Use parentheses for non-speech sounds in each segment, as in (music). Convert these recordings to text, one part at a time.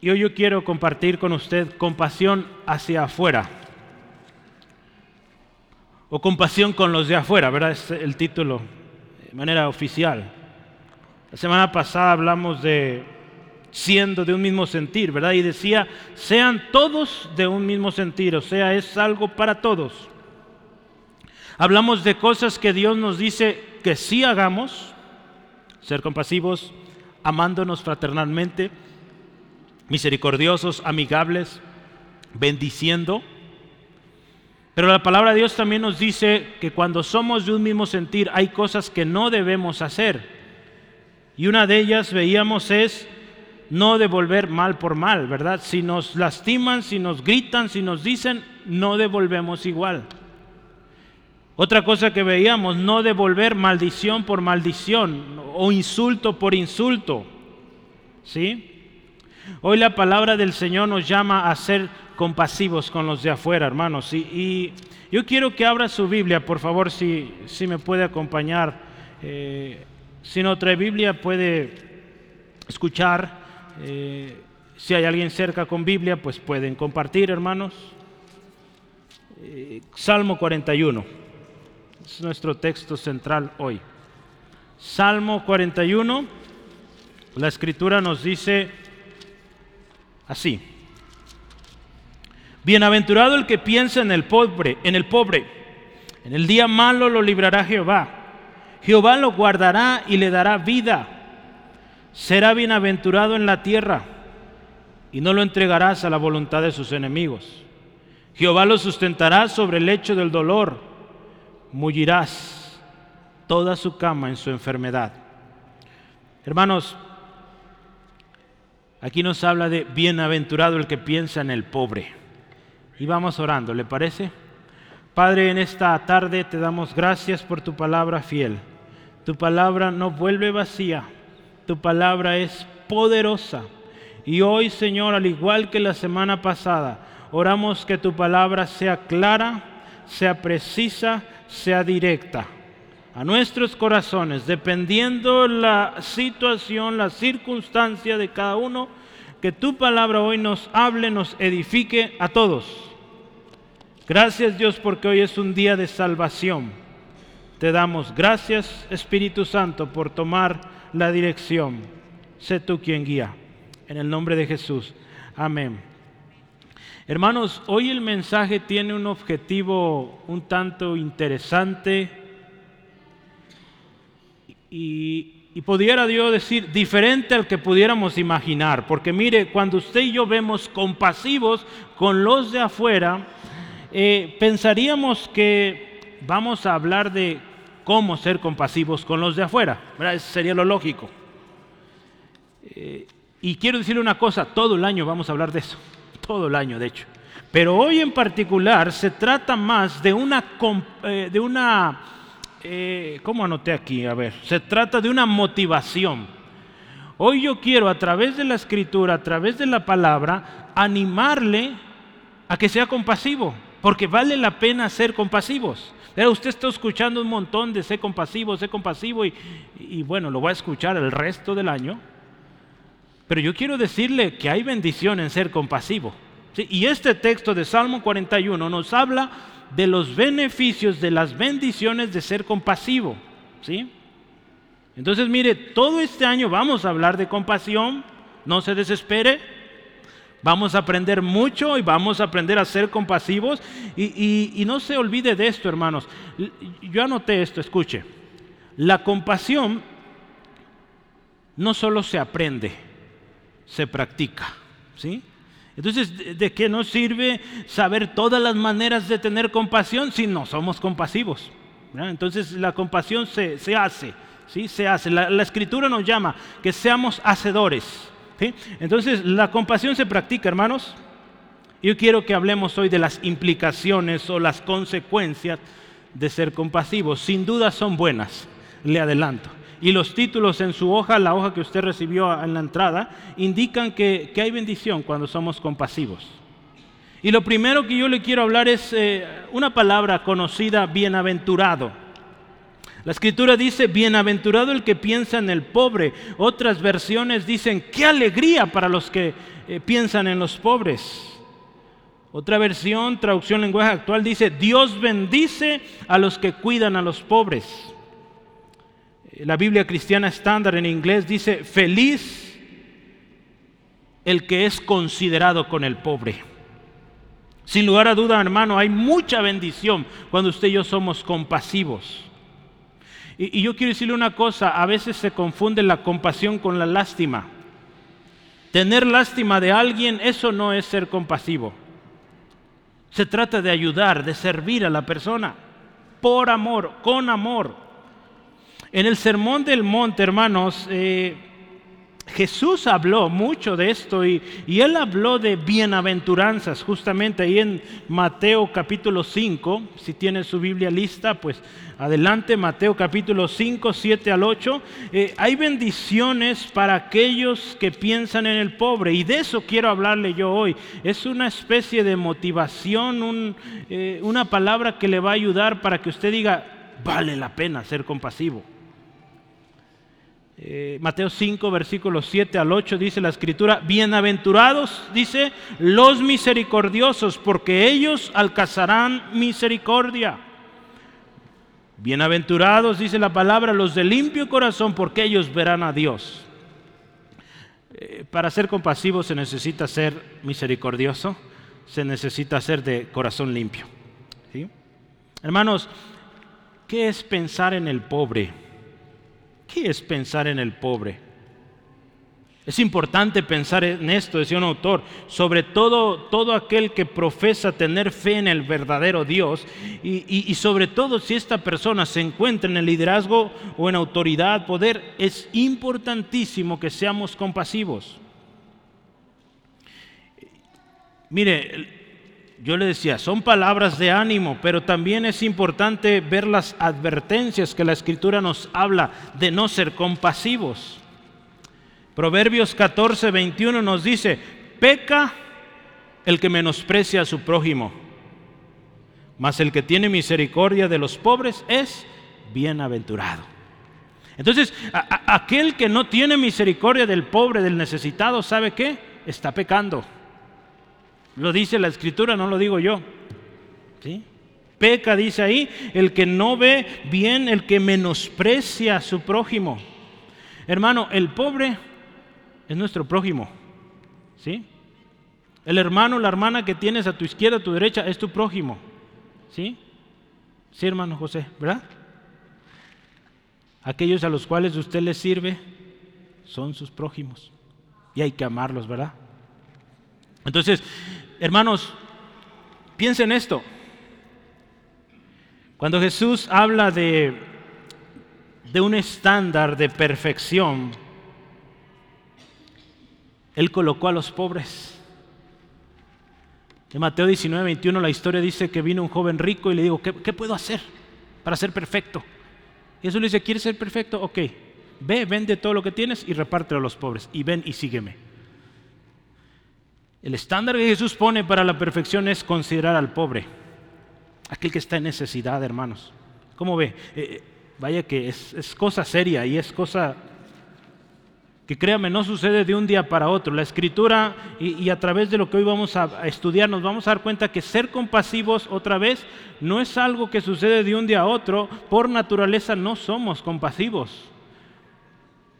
Y hoy yo quiero compartir con usted compasión hacia afuera. O compasión con los de afuera, ¿verdad? Es el título de manera oficial. La semana pasada hablamos de siendo de un mismo sentir, ¿verdad? Y decía, sean todos de un mismo sentir, o sea, es algo para todos. Hablamos de cosas que Dios nos dice que sí hagamos, ser compasivos, amándonos fraternalmente, misericordiosos, amigables, bendiciendo. Pero la palabra de Dios también nos dice que cuando somos de un mismo sentir hay cosas que no debemos hacer. Y una de ellas veíamos es no devolver mal por mal, ¿verdad? Si nos lastiman, si nos gritan, si nos dicen, no devolvemos igual. Otra cosa que veíamos, no devolver maldición por maldición o insulto por insulto. ¿Sí? Hoy la palabra del Señor nos llama a ser compasivos con los de afuera, hermanos. Y, yo quiero que abra su Biblia, por favor, si, si me puede acompañar. Eh, si no trae Biblia, puede escuchar eh, si hay alguien cerca con Biblia, pues pueden compartir, hermanos. Eh, Salmo 41 es nuestro texto central hoy. Salmo 41, la escritura nos dice así. Bienaventurado el que piensa en el pobre, en el pobre. En el día malo lo librará Jehová. Jehová lo guardará y le dará vida será bienaventurado en la tierra y no lo entregarás a la voluntad de sus enemigos. Jehová lo sustentará sobre el lecho del dolor, mullirás toda su cama en su enfermedad. Hermanos, aquí nos habla de bienaventurado el que piensa en el pobre. Y vamos orando, ¿le parece? Padre, en esta tarde te damos gracias por tu palabra fiel. Tu palabra no vuelve vacía tu palabra es poderosa. Y hoy, Señor, al igual que la semana pasada, oramos que tu palabra sea clara, sea precisa, sea directa a nuestros corazones, dependiendo la situación, la circunstancia de cada uno, que tu palabra hoy nos hable, nos edifique a todos. Gracias Dios porque hoy es un día de salvación. Te damos gracias Espíritu Santo por tomar la dirección. Sé tú quien guía. En el nombre de Jesús. Amén. Hermanos, hoy el mensaje tiene un objetivo un tanto interesante y, pudiera Dios decir diferente al que pudiéramos imaginar. Porque mire, cuando usted y yo vemos compasivos con los de afuera, eh, pensaríamos que vamos a hablar de cómo ser compasivos con los de afuera. Eso sería lo lógico. Eh, y quiero decirle una cosa, todo el año vamos a hablar de eso, todo el año de hecho. Pero hoy en particular se trata más de una, eh, de una eh, ¿cómo anoté aquí? A ver, se trata de una motivación. Hoy yo quiero a través de la escritura, a través de la palabra, animarle a que sea compasivo, porque vale la pena ser compasivos usted está escuchando un montón de sé compasivo, sé compasivo y, bueno, lo va a escuchar el resto del año. Pero yo quiero decirle que hay bendición en ser compasivo. Y este texto de Salmo 41 nos habla de los beneficios, de las bendiciones de ser compasivo. ¿sí? Entonces, mire, todo este año vamos a hablar de compasión, no se desespere, Vamos a aprender mucho y vamos a aprender a ser compasivos. Y, no se olvide de esto, hermanos. Yo anoté esto, escuche. La compasión no solo se aprende, se practica. ¿sí? Entonces, ¿de qué nos sirve saber todas las maneras de tener compasión si no somos compasivos? Entonces, la compasión se, hace, ¿sí? se hace. la escritura nos llama que seamos hacedores. Entonces, la compasión se practica, hermanos. Yo quiero que hablemos hoy de las implicaciones o las consecuencias de ser compasivos. Sin duda son buenas, le adelanto. Y los títulos en su hoja, la hoja que usted recibió en la entrada, indican que, hay bendición cuando somos compasivos. Y lo primero que yo le quiero hablar es eh, una palabra conocida, bienaventurado. La escritura dice, bienaventurado el que piensa en el pobre. Otras versiones dicen, qué alegría para los que eh, piensan en los pobres. Otra versión, traducción lenguaje actual, dice, Dios bendice a los que cuidan a los pobres. La Biblia cristiana estándar en inglés dice, feliz el que es considerado con el pobre. Sin lugar a duda, hermano, hay mucha bendición cuando usted y yo somos compasivos. Y, y, yo quiero decirle una cosa, a veces se confunde la compasión con la lástima. Tener lástima de alguien, eso no es ser compasivo. Se trata de ayudar, de servir a la persona, por amor, con amor. En el Sermón del Monte, hermanos, eh, Jesús habló mucho de esto y, él habló de bienaventuranzas, justamente ahí en Mateo capítulo 5, si tiene su Biblia lista, pues adelante, Mateo capítulo 5, 7 al 8, eh, hay bendiciones para aquellos que piensan en el pobre y de eso quiero hablarle yo hoy. Es una especie de motivación, eh, una palabra que le va a ayudar para que usted diga, vale la pena ser compasivo. Eh, Mateo 5, versículos 7 al 8 dice la escritura, bienaventurados, dice, los misericordiosos, porque ellos alcanzarán misericordia. Bienaventurados, dice la palabra, los de limpio corazón, porque ellos verán a Dios. Eh, para ser compasivo se necesita ser misericordioso, se necesita ser de corazón limpio. Hermanos, ¿qué es pensar en el pobre? ¿Qué es pensar en el pobre? Es importante pensar en esto, decía un autor, sobre todo todo aquel que profesa tener fe en el verdadero Dios y, sobre todo si esta persona se encuentra en el liderazgo o en autoridad, poder, es importantísimo que seamos compasivos. Mire, yo le decía, son palabras de ánimo, pero también es importante ver las advertencias que la escritura nos habla de no ser compasivos. Proverbios 14, 21 nos dice, peca el que menosprecia a su prójimo, mas el que tiene misericordia de los pobres es bienaventurado. Entonces, aquel que no tiene misericordia del pobre, del necesitado, ¿sabe qué? Está pecando. Lo dice la escritura, no lo digo yo. ¿Sí? Peca, dice ahí, el que no ve bien, el que menosprecia a su prójimo. Hermano, el pobre es nuestro prójimo. ¿Sí? El hermano, la hermana que tienes a tu izquierda, a tu derecha, es tu prójimo. ¿Sí? Sí, hermano José, ¿verdad? Aquellos a los cuales usted les sirve son sus prójimos. Y hay que amarlos, ¿verdad? Entonces, hermanos, piensen esto. Cuando Jesús habla de, de un estándar de perfección, Él colocó a los pobres. En Mateo 19, 21 la historia dice que vino un joven rico y le dijo, ¿qué, qué puedo hacer para ser perfecto? Y Jesús le dice, ¿quieres ser perfecto? Ok, ve, vende todo lo que tienes y repártelo a los pobres. Y ven y sígueme. El estándar que Jesús pone para la perfección es considerar al pobre, aquel que está en necesidad, hermanos. ¿Cómo ve? Eh, eh, vaya que es, cosa seria y es cosa que créame, no sucede de un día para otro. La escritura y, a través de lo que hoy vamos a, estudiar nos vamos a dar cuenta que ser compasivos otra vez no es algo que sucede de un día a otro. Por naturaleza no somos compasivos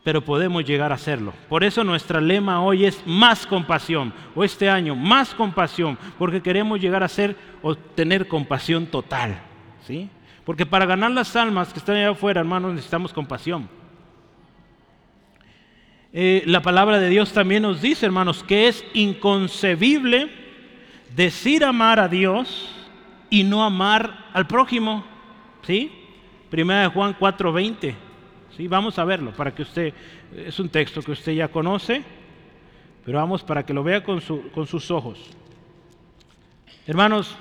pero podemos llegar a hacerlo. Por eso nuestra lema hoy es más compasión, o este año más compasión, porque queremos llegar a ser o tener compasión total. ¿sí? Porque para ganar las almas que están allá afuera, hermanos, necesitamos compasión. Eh, la palabra de Dios también nos dice, hermanos, que es inconcebible decir amar a Dios y no amar al prójimo. ¿Sí? Primera de Juan 4:20. Vamos a verlo para que usted, es un texto que usted ya conoce, pero vamos para que lo vea con, con sus ojos. Hermanos,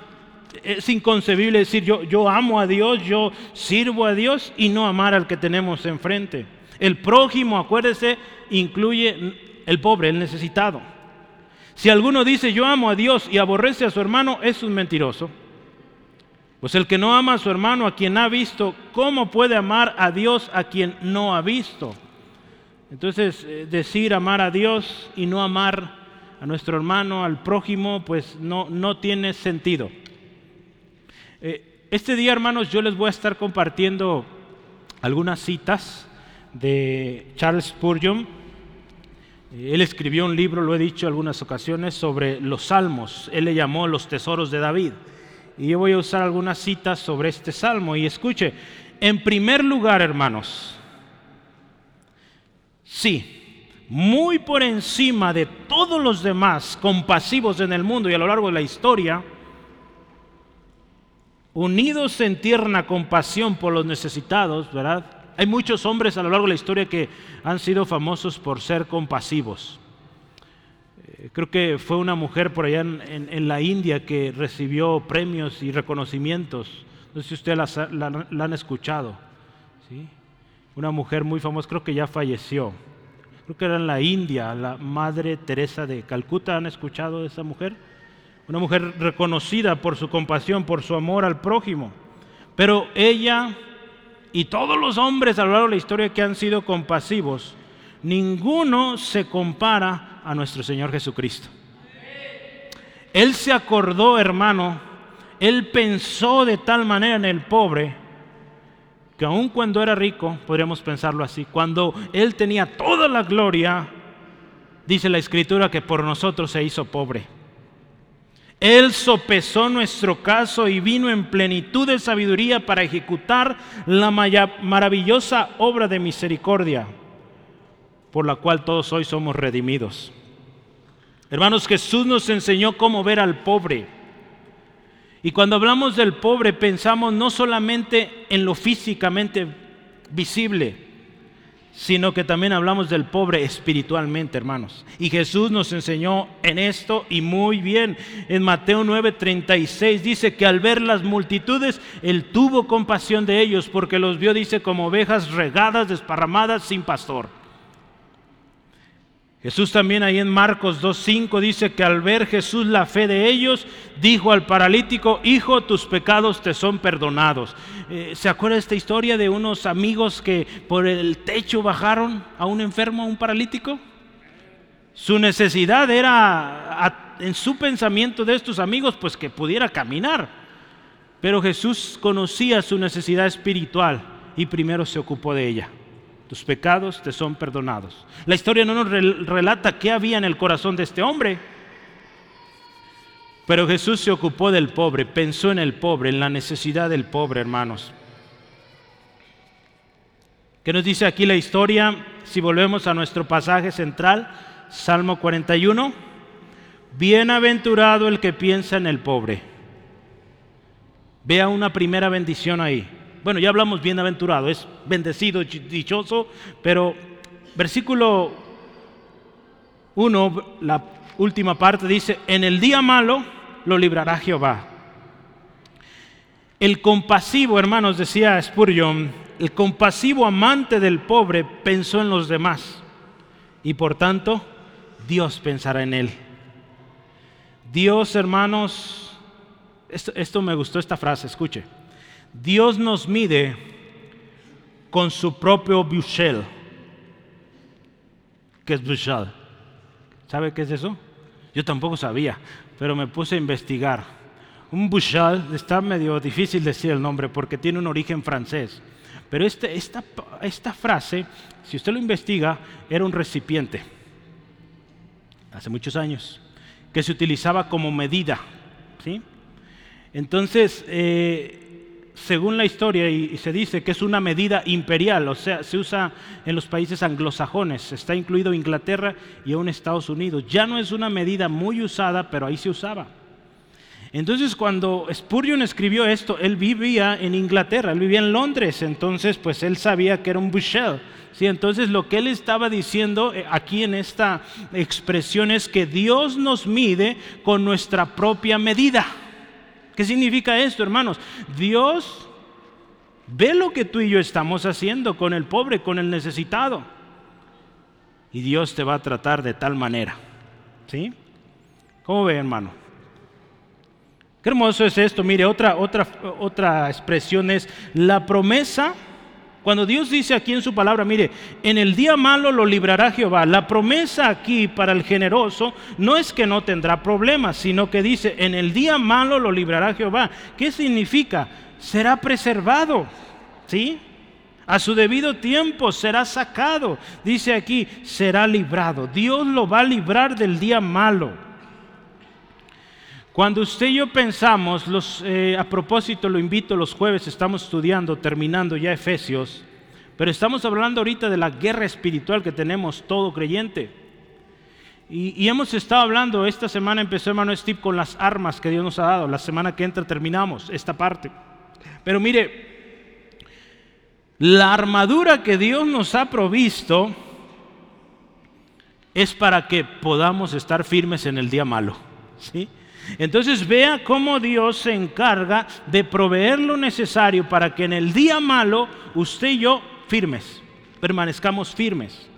es inconcebible decir yo, yo amo a Dios, yo sirvo a Dios y no amar al que tenemos enfrente. El prójimo, acuérdese, incluye el pobre, el necesitado. Si alguno dice yo amo a Dios y aborrece a su hermano, es un mentiroso. Pues el que no ama a su hermano, a quien ha visto, ¿cómo puede amar a Dios a quien no ha visto? Entonces, eh, decir amar a Dios y no amar a nuestro hermano, al prójimo, pues no, no tiene sentido. Eh, este día, hermanos, yo les voy a estar compartiendo algunas citas de Charles Spurgeon. Eh, él escribió un libro, lo he dicho algunas ocasiones, sobre los salmos. Él le llamó los tesoros de David. Y yo voy a usar algunas citas sobre este salmo. Y escuche, en primer lugar, hermanos, sí, muy por encima de todos los demás compasivos en el mundo y a lo largo de la historia, unidos en tierna compasión por los necesitados, ¿verdad? Hay muchos hombres a lo largo de la historia que han sido famosos por ser compasivos. Creo que fue una mujer por allá en, la India que recibió premios y reconocimientos. No sé si ustedes la, han escuchado. ¿sí? Una mujer muy famosa, creo que ya falleció. Creo que era en la India, la Madre Teresa de Calcuta. ¿Han escuchado de esa mujer? Una mujer reconocida por su compasión, por su amor al prójimo. Pero ella y todos los hombres a lo largo de la historia que han sido compasivos, ninguno se compara a nuestro Señor Jesucristo. Él se acordó, hermano, él pensó de tal manera en el pobre, que aun cuando era rico, podríamos pensarlo así, cuando él tenía toda la gloria, dice la escritura que por nosotros se hizo pobre. Él sopesó nuestro caso y vino en plenitud de sabiduría para ejecutar la maravillosa obra de misericordia por la cual todos hoy somos redimidos. Hermanos, Jesús nos enseñó cómo ver al pobre. Y cuando hablamos del pobre pensamos no solamente en lo físicamente visible, sino que también hablamos del pobre espiritualmente, hermanos. Y Jesús nos enseñó en esto y muy bien. En Mateo 9:36 dice que al ver las multitudes, Él tuvo compasión de ellos porque los vio, dice, como ovejas regadas, desparramadas, sin pastor. Jesús también ahí en Marcos 2.5 dice que al ver Jesús la fe de ellos, dijo al paralítico, hijo, tus pecados te son perdonados. Eh, ¿Se acuerda esta historia de unos amigos que por el techo bajaron a un enfermo, a un paralítico? Su necesidad era, en su pensamiento de estos amigos, pues que pudiera caminar. Pero Jesús conocía su necesidad espiritual y primero se ocupó de ella tus pecados te son perdonados. La historia no nos relata qué había en el corazón de este hombre, pero Jesús se ocupó del pobre, pensó en el pobre, en la necesidad del pobre, hermanos. ¿Qué nos dice aquí la historia? Si volvemos a nuestro pasaje central, Salmo 41, bienaventurado el que piensa en el pobre. Vea una primera bendición ahí. Bueno, ya hablamos bienaventurado, es bendecido, dichoso, pero versículo 1, la última parte dice, en el día malo lo librará Jehová. El compasivo, hermanos, decía Spurgeon, el compasivo amante del pobre pensó en los demás y por tanto Dios pensará en él. Dios, hermanos, esto, esto me gustó esta frase, escuche. Dios nos mide con su propio bushel. ¿Qué es bushel? ¿Sabe qué es eso? Yo tampoco sabía, pero me puse a investigar. Un bushel, está medio difícil decir el nombre porque tiene un origen francés. Pero este, esta, frase, si usted lo investiga, era un recipiente, hace muchos años, que se utilizaba como medida. ¿sí? Entonces, eh, según la historia, y, se dice que es una medida imperial, o sea, se usa en los países anglosajones, está incluido Inglaterra y aún Estados Unidos. Ya no es una medida muy usada, pero ahí se usaba. Entonces cuando Spurgeon escribió esto, él vivía en Inglaterra, él vivía en Londres, entonces pues él sabía que era un bushel. ¿sí? Entonces lo que él estaba diciendo eh, aquí en esta expresión es que Dios nos mide con nuestra propia medida. ¿Qué significa esto, hermanos? Dios ve lo que tú y yo estamos haciendo con el pobre, con el necesitado. Y Dios te va a tratar de tal manera. ¿Sí? ¿Cómo ve, hermano? Qué hermoso es esto. Mire, otra, otra, otra expresión es la promesa. Cuando Dios dice aquí en su palabra, mire, en el día malo lo librará Jehová. La promesa aquí para el generoso no es que no tendrá problemas, sino que dice, en el día malo lo librará Jehová. ¿Qué significa? Será preservado. ¿Sí? A su debido tiempo será sacado. Dice aquí, será librado. Dios lo va a librar del día malo. Cuando usted y yo pensamos, los, eh, a propósito lo invito, los jueves estamos estudiando, terminando ya Efesios, pero estamos hablando ahorita de la guerra espiritual que tenemos todo creyente. Y, y, hemos estado hablando, esta semana empezó hermano Steve con las armas que Dios nos ha dado, la semana que entra terminamos esta parte. Pero mire, la armadura que Dios nos ha provisto es para que podamos estar firmes en el día malo. ¿sí? Entonces vea cómo Dios se encarga de proveer lo necesario para que en el día malo usted y yo firmes, permanezcamos firmes.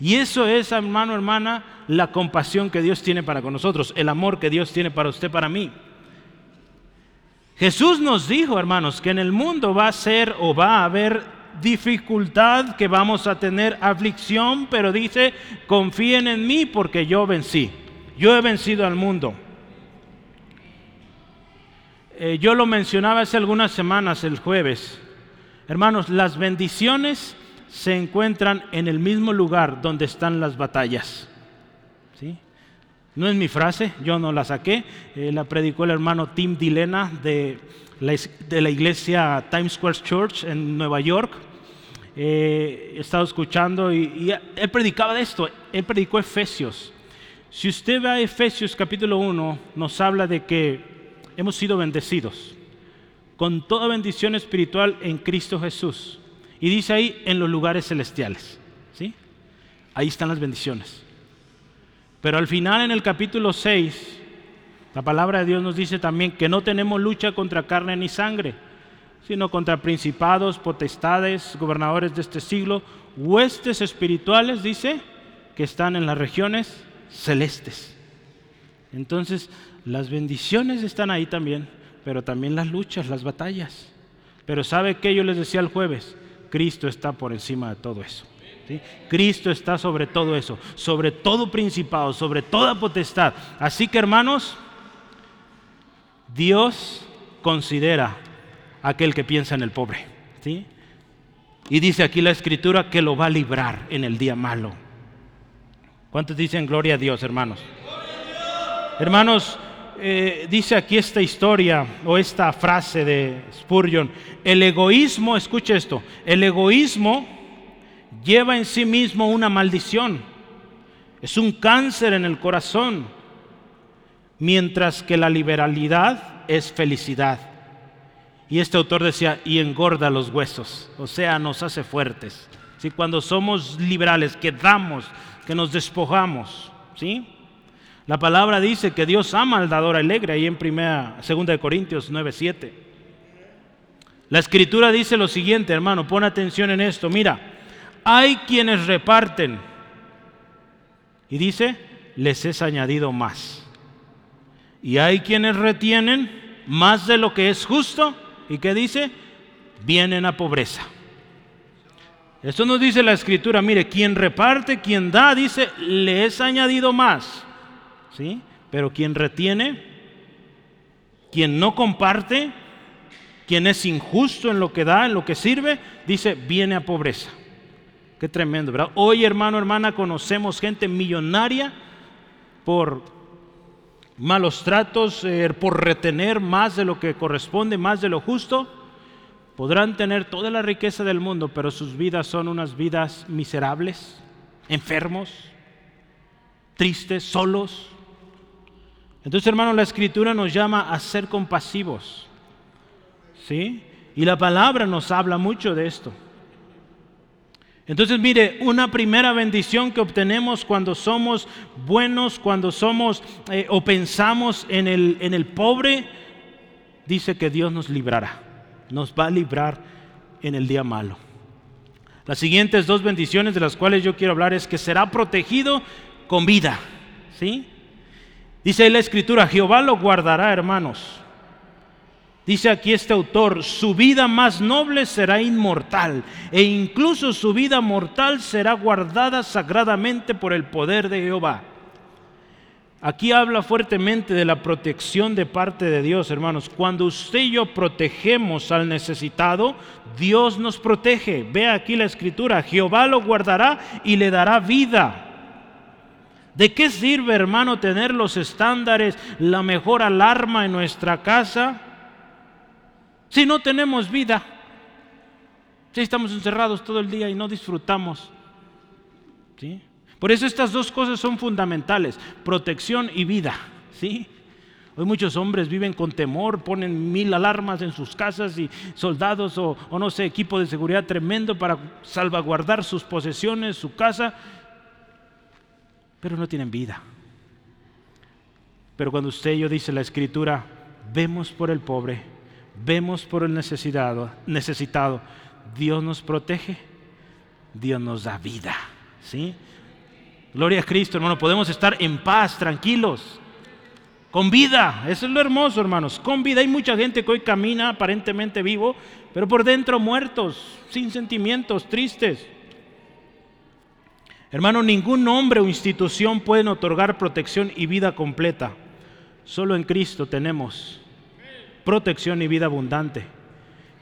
Y eso es, hermano, hermana, la compasión que Dios tiene para con nosotros, el amor que Dios tiene para usted, para mí. Jesús nos dijo, hermanos, que en el mundo va a ser o va a haber dificultad, que vamos a tener aflicción, pero dice, confíen en mí porque yo vencí. Yo he vencido al mundo. Eh, yo lo mencionaba hace algunas semanas, el jueves. Hermanos, las bendiciones se encuentran en el mismo lugar donde están las batallas. ¿Sí? No es mi frase, yo no la saqué, eh, la predicó el hermano Tim Dilena de la, de la iglesia Times Square Church en Nueva York. Eh, he estado escuchando y, él predicaba de esto, él predicó Efesios. Si usted va a Efesios capítulo 1, nos habla de que hemos sido bendecidos con toda bendición espiritual en Cristo Jesús. Y dice ahí en los lugares celestiales. ¿sí? Ahí están las bendiciones. Pero al final en el capítulo 6, la palabra de Dios nos dice también que no tenemos lucha contra carne ni sangre, sino contra principados, potestades, gobernadores de este siglo, huestes espirituales, dice, que están en las regiones celestes. Entonces, las bendiciones están ahí también, pero también las luchas, las batallas. Pero ¿sabe qué yo les decía el jueves? Cristo está por encima de todo eso. Cristo está sobre todo eso, sobre todo principado, sobre toda potestad. Así que hermanos, Dios considera aquel que piensa en el pobre. ¿sí? Y dice aquí la escritura que lo va a librar en el día malo. ¿Cuántos dicen gloria a Dios, hermanos? Hermanos, eh, dice aquí esta historia o esta frase de Spurgeon, el egoísmo, escuche esto, el egoísmo lleva en sí mismo una maldición, es un cáncer en el corazón, mientras que la liberalidad es felicidad. Y este autor decía, y engorda los huesos, o sea, nos hace fuertes. ¿sí? Cuando somos liberales, que damos, que nos despojamos, ¿sí? La palabra dice que Dios ama al dador alegre, ahí en primera, segunda de Corintios 9:7. La escritura dice lo siguiente, hermano, pon atención en esto. Mira, hay quienes reparten y dice, les es añadido más. Y hay quienes retienen más de lo que es justo y que dice, vienen a pobreza. Esto nos dice la escritura, mire, quien reparte, quien da, dice, le es añadido más. ¿Sí? Pero quien retiene, quien no comparte, quien es injusto en lo que da, en lo que sirve, dice, viene a pobreza. Qué tremendo, ¿verdad? Hoy, hermano, hermana, conocemos gente millonaria por malos tratos, eh, por retener más de lo que corresponde, más de lo justo. Podrán tener toda la riqueza del mundo, pero sus vidas son unas vidas miserables, enfermos, tristes, solos. Entonces, hermano, la escritura nos llama a ser compasivos. ¿Sí? Y la palabra nos habla mucho de esto. Entonces, mire, una primera bendición que obtenemos cuando somos buenos, cuando somos eh, o pensamos en el, en el pobre, dice que Dios nos librará, nos va a librar en el día malo. Las siguientes dos bendiciones de las cuales yo quiero hablar es que será protegido con vida, ¿sí? Dice la escritura, Jehová lo guardará, hermanos. Dice aquí este autor, su vida más noble será inmortal e incluso su vida mortal será guardada sagradamente por el poder de Jehová. Aquí habla fuertemente de la protección de parte de Dios, hermanos. Cuando usted y yo protegemos al necesitado, Dios nos protege. Vea aquí la escritura, Jehová lo guardará y le dará vida. ¿De qué sirve, hermano, tener los estándares, la mejor alarma en nuestra casa? Si no tenemos vida, si estamos encerrados todo el día y no disfrutamos. ¿sí? Por eso estas dos cosas son fundamentales, protección y vida. ¿sí? Hoy muchos hombres viven con temor, ponen mil alarmas en sus casas y soldados o, o, no sé, equipo de seguridad tremendo para salvaguardar sus posesiones, su casa, pero no tienen vida. Pero cuando usted y yo dice la escritura, vemos por el pobre, vemos por el necesitado, necesitado, Dios nos protege, Dios nos da vida. ¿sí? Gloria a Cristo, hermano. Podemos estar en paz, tranquilos, con vida. Eso es lo hermoso, hermanos. Con vida. Hay mucha gente que hoy camina aparentemente vivo, pero por dentro muertos, sin sentimientos, tristes. Hermano, ningún hombre o institución pueden otorgar protección y vida completa. Solo en Cristo tenemos protección y vida abundante.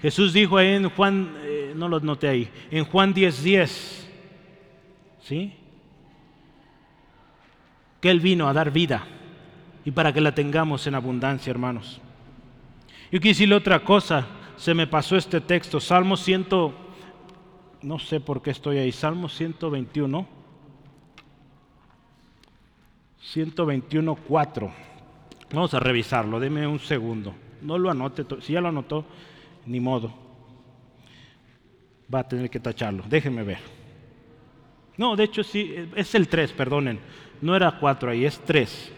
Jesús dijo en Juan, eh, no lo noté ahí, en Juan 10:10, 10, ¿sí? Que Él vino a dar vida y para que la tengamos en abundancia, hermanos. Yo quise decirle otra cosa, se me pasó este texto, Salmo 100, no sé por qué estoy ahí, Salmo 121, 121, 4. Vamos a revisarlo, deme un segundo. No lo anote, si ya lo anotó, ni modo. Va a tener que tacharlo. Déjenme ver. No, de hecho sí, es el 3, perdonen. No era 4 ahí, es 3.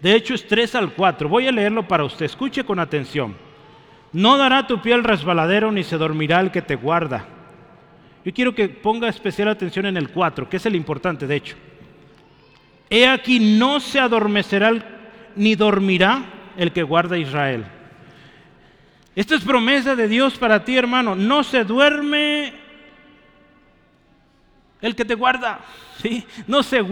De hecho es 3 al 4. Voy a leerlo para usted. Escuche con atención. No dará tu piel resbaladero ni se dormirá el que te guarda. Yo quiero que ponga especial atención en el 4, que es el importante, de hecho. He aquí no se adormecerá ni dormirá el que guarda a Israel. Esta es promesa de Dios para ti, hermano. No se duerme el que te guarda. ¿sí? No, se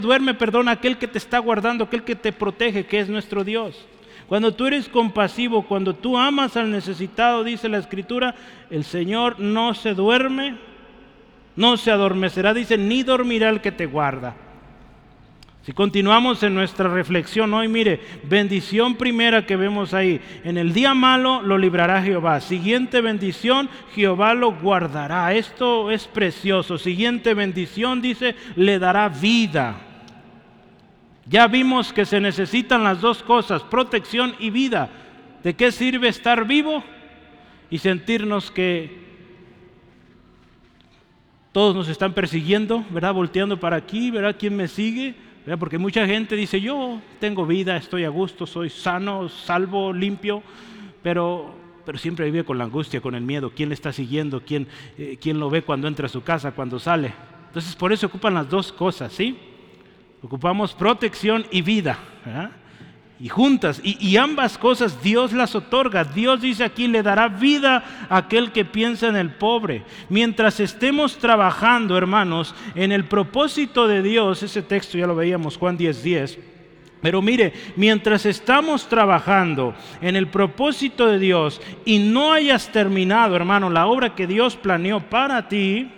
duerme, perdón, aquel que te está guardando, aquel que te protege, que es nuestro Dios. Cuando tú eres compasivo, cuando tú amas al necesitado, dice la escritura, el Señor no se duerme, no se adormecerá, dice, ni dormirá el que te guarda. Si continuamos en nuestra reflexión hoy, mire, bendición primera que vemos ahí, en el día malo lo librará Jehová. Siguiente bendición, Jehová lo guardará. Esto es precioso. Siguiente bendición dice, le dará vida. Ya vimos que se necesitan las dos cosas, protección y vida. ¿De qué sirve estar vivo y sentirnos que todos nos están persiguiendo, ¿verdad? Volteando para aquí, ¿verdad? ¿Quién me sigue? Porque mucha gente dice, yo tengo vida, estoy a gusto, soy sano, salvo, limpio, pero, pero siempre vive con la angustia, con el miedo. ¿Quién le está siguiendo? ¿Quién, eh, ¿Quién lo ve cuando entra a su casa, cuando sale? Entonces por eso ocupan las dos cosas, ¿sí? Ocupamos protección y vida. ¿verdad? Y juntas. Y, ambas cosas Dios las otorga. Dios dice aquí, le dará vida a aquel que piensa en el pobre. Mientras estemos trabajando, hermanos, en el propósito de Dios, ese texto ya lo veíamos, Juan 10:10. 10, pero mire, mientras estamos trabajando en el propósito de Dios y no hayas terminado, hermano, la obra que Dios planeó para ti,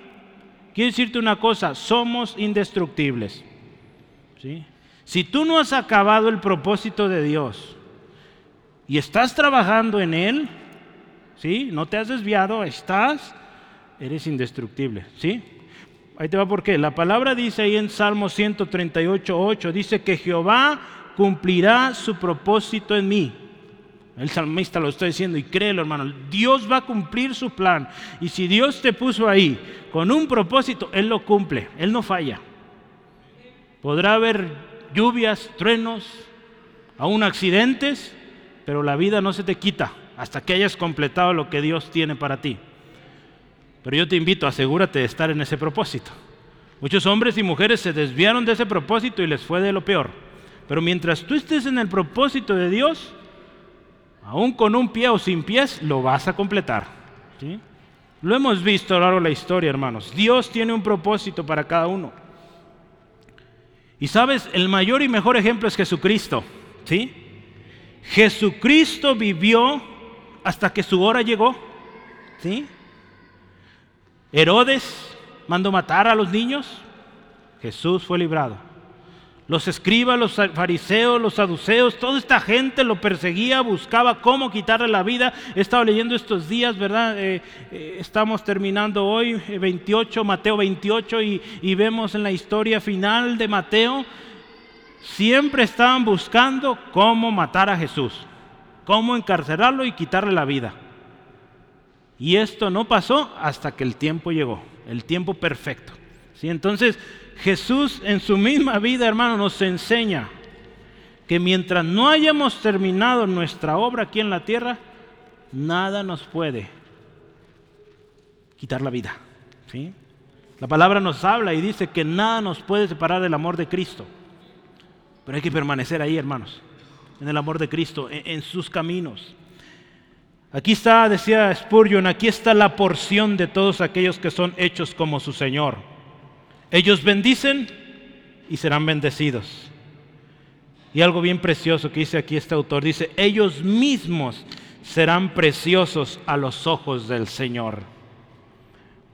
quiero decirte una cosa, somos indestructibles. ¿Sí? Si tú no has acabado el propósito de Dios y estás trabajando en él, ¿sí? No te has desviado, estás, eres indestructible, ¿sí? Ahí te va por qué. La palabra dice ahí en Salmo 138, 8, dice que Jehová cumplirá su propósito en mí. El salmista lo está diciendo y créelo, hermano. Dios va a cumplir su plan. Y si Dios te puso ahí con un propósito, Él lo cumple. Él no falla. Podrá haber lluvias, truenos, aún accidentes, pero la vida no se te quita hasta que hayas completado lo que Dios tiene para ti. Pero yo te invito, asegúrate de estar en ese propósito. Muchos hombres y mujeres se desviaron de ese propósito y les fue de lo peor. Pero mientras tú estés en el propósito de Dios, aún con un pie o sin pies, lo vas a completar. Lo hemos visto a lo largo de la historia, hermanos. Dios tiene un propósito para cada uno. Y sabes, el mayor y mejor ejemplo es Jesucristo. ¿sí? Jesucristo vivió hasta que su hora llegó. ¿sí? Herodes mandó matar a los niños. Jesús fue librado. Los escribas, los fariseos, los saduceos, toda esta gente lo perseguía, buscaba cómo quitarle la vida. He estado leyendo estos días, ¿verdad? Eh, eh, estamos terminando hoy 28, eh, Mateo 28, y, y vemos en la historia final de Mateo, siempre estaban buscando cómo matar a Jesús, cómo encarcelarlo y quitarle la vida. Y esto no pasó hasta que el tiempo llegó, el tiempo perfecto. ¿sí? Entonces, Jesús en su misma vida, hermano, nos enseña que mientras no hayamos terminado nuestra obra aquí en la tierra, nada nos puede quitar la vida. ¿sí? La palabra nos habla y dice que nada nos puede separar del amor de Cristo. Pero hay que permanecer ahí, hermanos, en el amor de Cristo, en, en sus caminos. Aquí está, decía Spurgeon, aquí está la porción de todos aquellos que son hechos como su Señor. Ellos bendicen y serán bendecidos. Y algo bien precioso que dice aquí este autor, dice, ellos mismos serán preciosos a los ojos del Señor.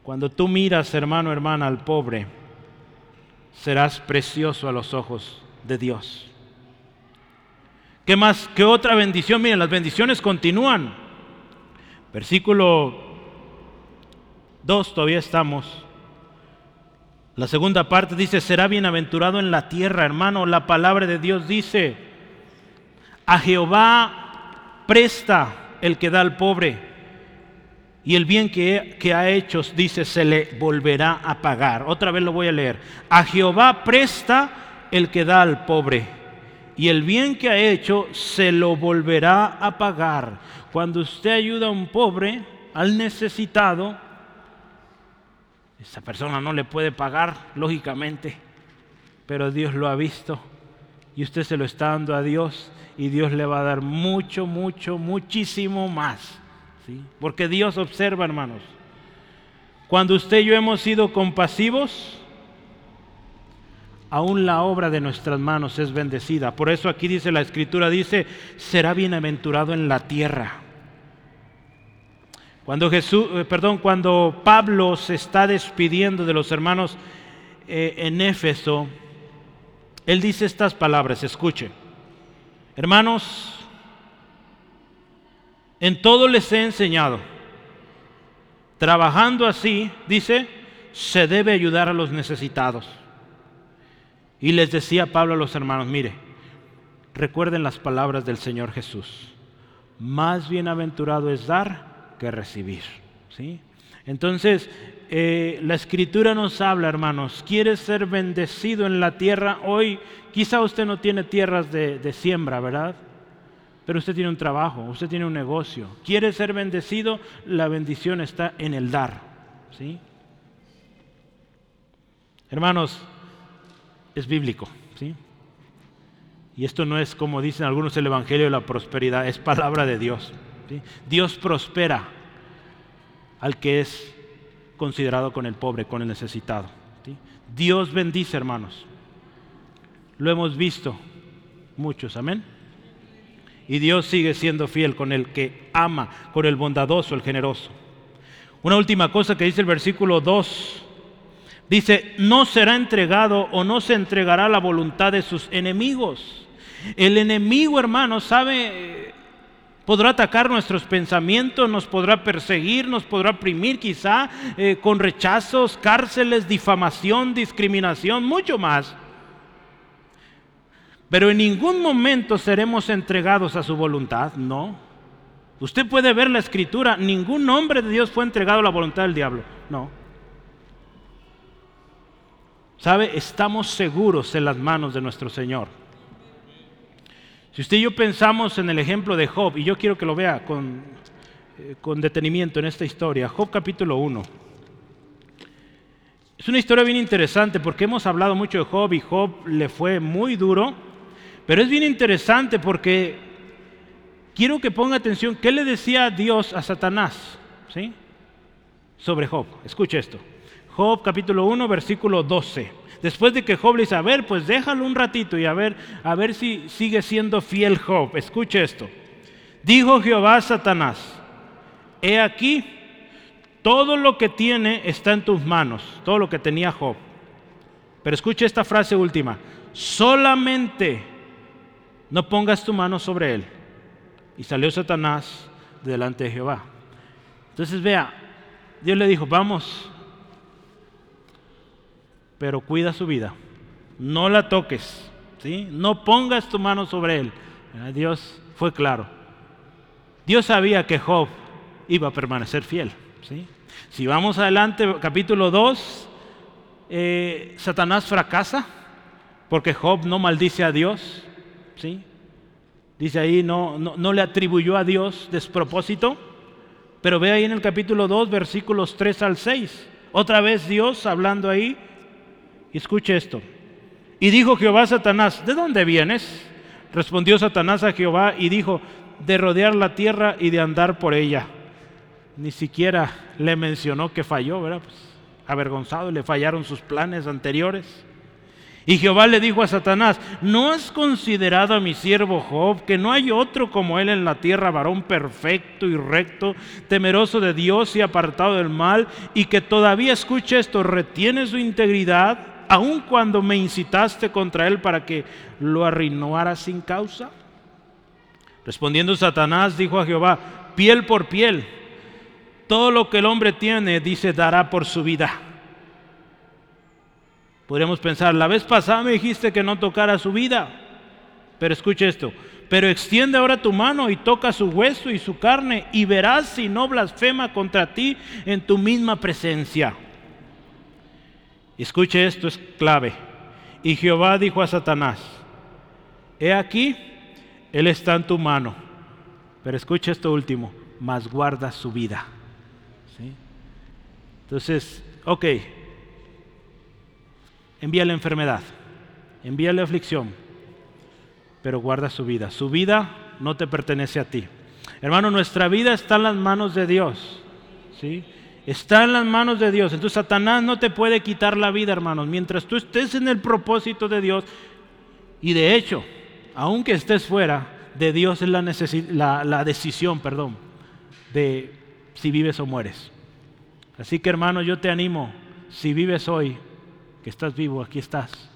Cuando tú miras, hermano, hermana, al pobre, serás precioso a los ojos de Dios. ¿Qué más? ¿Qué otra bendición? Miren, las bendiciones continúan. Versículo 2, todavía estamos. La segunda parte dice, será bienaventurado en la tierra, hermano. La palabra de Dios dice, a Jehová presta el que da al pobre. Y el bien que, ha hecho, dice, se le volverá a pagar. Otra vez lo voy a leer. A Jehová presta el que da al pobre. Y el bien que ha hecho, se lo volverá a pagar. Cuando usted ayuda a un pobre, al necesitado, esa persona no le puede pagar, lógicamente, pero Dios lo ha visto y usted se lo está dando a Dios y Dios le va a dar mucho, mucho, muchísimo más. ¿sí? Porque Dios observa, hermanos. Cuando usted y yo hemos sido compasivos, aún la obra de nuestras manos es bendecida. Por eso aquí dice la escritura, dice, será bienaventurado en la tierra. Cuando Jesús, eh, perdón, cuando Pablo se está despidiendo de los hermanos eh, en Éfeso, él dice estas palabras, escuche. Hermanos, en todo les he enseñado. Trabajando así, dice, se debe ayudar a los necesitados. Y les decía Pablo a los hermanos, mire, recuerden las palabras del Señor Jesús. Más bienaventurado es dar que recibir. ¿sí? Entonces, eh, la escritura nos habla, hermanos, quiere ser bendecido en la tierra hoy. Quizá usted no tiene tierras de, de siembra, ¿verdad? Pero usted tiene un trabajo, usted tiene un negocio. Quiere ser bendecido, la bendición está en el dar. ¿sí? Hermanos, es bíblico. ¿sí? Y esto no es como dicen algunos el Evangelio de la prosperidad, es palabra de Dios. Dios prospera al que es considerado con el pobre, con el necesitado. Dios bendice, hermanos. Lo hemos visto muchos, amén. Y Dios sigue siendo fiel con el que ama, con el bondadoso, el generoso. Una última cosa que dice el versículo 2. Dice, no será entregado o no se entregará la voluntad de sus enemigos. El enemigo, hermano, sabe Podrá atacar nuestros pensamientos, nos podrá perseguir, nos podrá oprimir quizá eh, con rechazos, cárceles, difamación, discriminación, mucho más. Pero en ningún momento seremos entregados a su voluntad, no. Usted puede ver la escritura, ningún hombre de Dios fue entregado a la voluntad del diablo, no. ¿Sabe? Estamos seguros en las manos de nuestro Señor. Si usted y yo pensamos en el ejemplo de Job, y yo quiero que lo vea con, eh, con detenimiento en esta historia, Job capítulo 1. Es una historia bien interesante porque hemos hablado mucho de Job y Job le fue muy duro, pero es bien interesante porque quiero que ponga atención, ¿qué le decía Dios a Satanás? ¿Sí? Sobre Job. Escuche esto. Job capítulo 1, versículo 12. Después de que Job le dice, a ver, pues déjalo un ratito y a ver, a ver si sigue siendo fiel Job. Escuche esto. Dijo Jehová a Satanás, he aquí, todo lo que tiene está en tus manos, todo lo que tenía Job. Pero escuche esta frase última, solamente no pongas tu mano sobre él. Y salió Satanás delante de Jehová. Entonces vea, Dios le dijo, vamos, pero cuida su vida, no la toques, ¿sí? no pongas tu mano sobre él. Dios fue claro. Dios sabía que Job iba a permanecer fiel. ¿sí? Si vamos adelante, capítulo 2, eh, Satanás fracasa porque Job no maldice a Dios. ¿sí? Dice ahí, no, no, no le atribuyó a Dios despropósito. Pero ve ahí en el capítulo 2, versículos 3 al 6. Otra vez Dios hablando ahí. Escuche esto. Y dijo Jehová a Satanás, ¿de dónde vienes? Respondió Satanás a Jehová y dijo, de rodear la tierra y de andar por ella. Ni siquiera le mencionó que falló, ¿verdad? Pues, avergonzado, le fallaron sus planes anteriores. Y Jehová le dijo a Satanás, ¿no has considerado a mi siervo Job, que no hay otro como él en la tierra, varón perfecto y recto, temeroso de Dios y apartado del mal, y que todavía, escucha esto, retiene su integridad, aun cuando me incitaste contra él para que lo arruinara sin causa? Respondiendo Satanás, dijo a Jehová, piel por piel, todo lo que el hombre tiene, dice, dará por su vida. Podríamos pensar, la vez pasada me dijiste que no tocara su vida, pero escuche esto, pero extiende ahora tu mano y toca su hueso y su carne y verás si no blasfema contra ti en tu misma presencia. Escuche esto, es clave. Y Jehová dijo a Satanás, he aquí, él está en tu mano, pero escuche esto último, mas guarda su vida. Entonces, ok, envía la enfermedad, envía la aflicción, pero guarda su vida. Su vida no te pertenece a ti. Hermano, nuestra vida está en las manos de Dios. ¿sí? Está en las manos de Dios. Entonces Satanás no te puede quitar la vida, hermanos. Mientras tú estés en el propósito de Dios, y de hecho, aunque estés fuera, de Dios es la, la, decisión, perdón, de si vives o mueres. Así que hermano, yo te animo, si vives hoy, que estás vivo, aquí estás.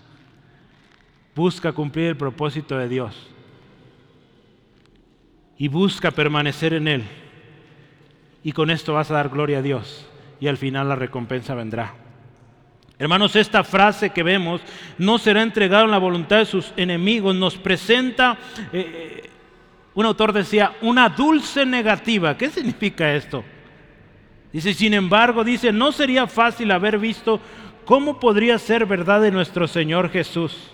Busca cumplir el propósito de Dios. Y busca permanecer en Él. Y con esto vas a dar gloria a Dios. Y al final la recompensa vendrá. Hermanos, esta frase que vemos, no será entregado en la voluntad de sus enemigos, nos presenta, eh, eh, un autor decía, una dulce negativa. ¿Qué significa esto? Dice, sin embargo, dice, no sería fácil haber visto cómo podría ser verdad de nuestro Señor Jesús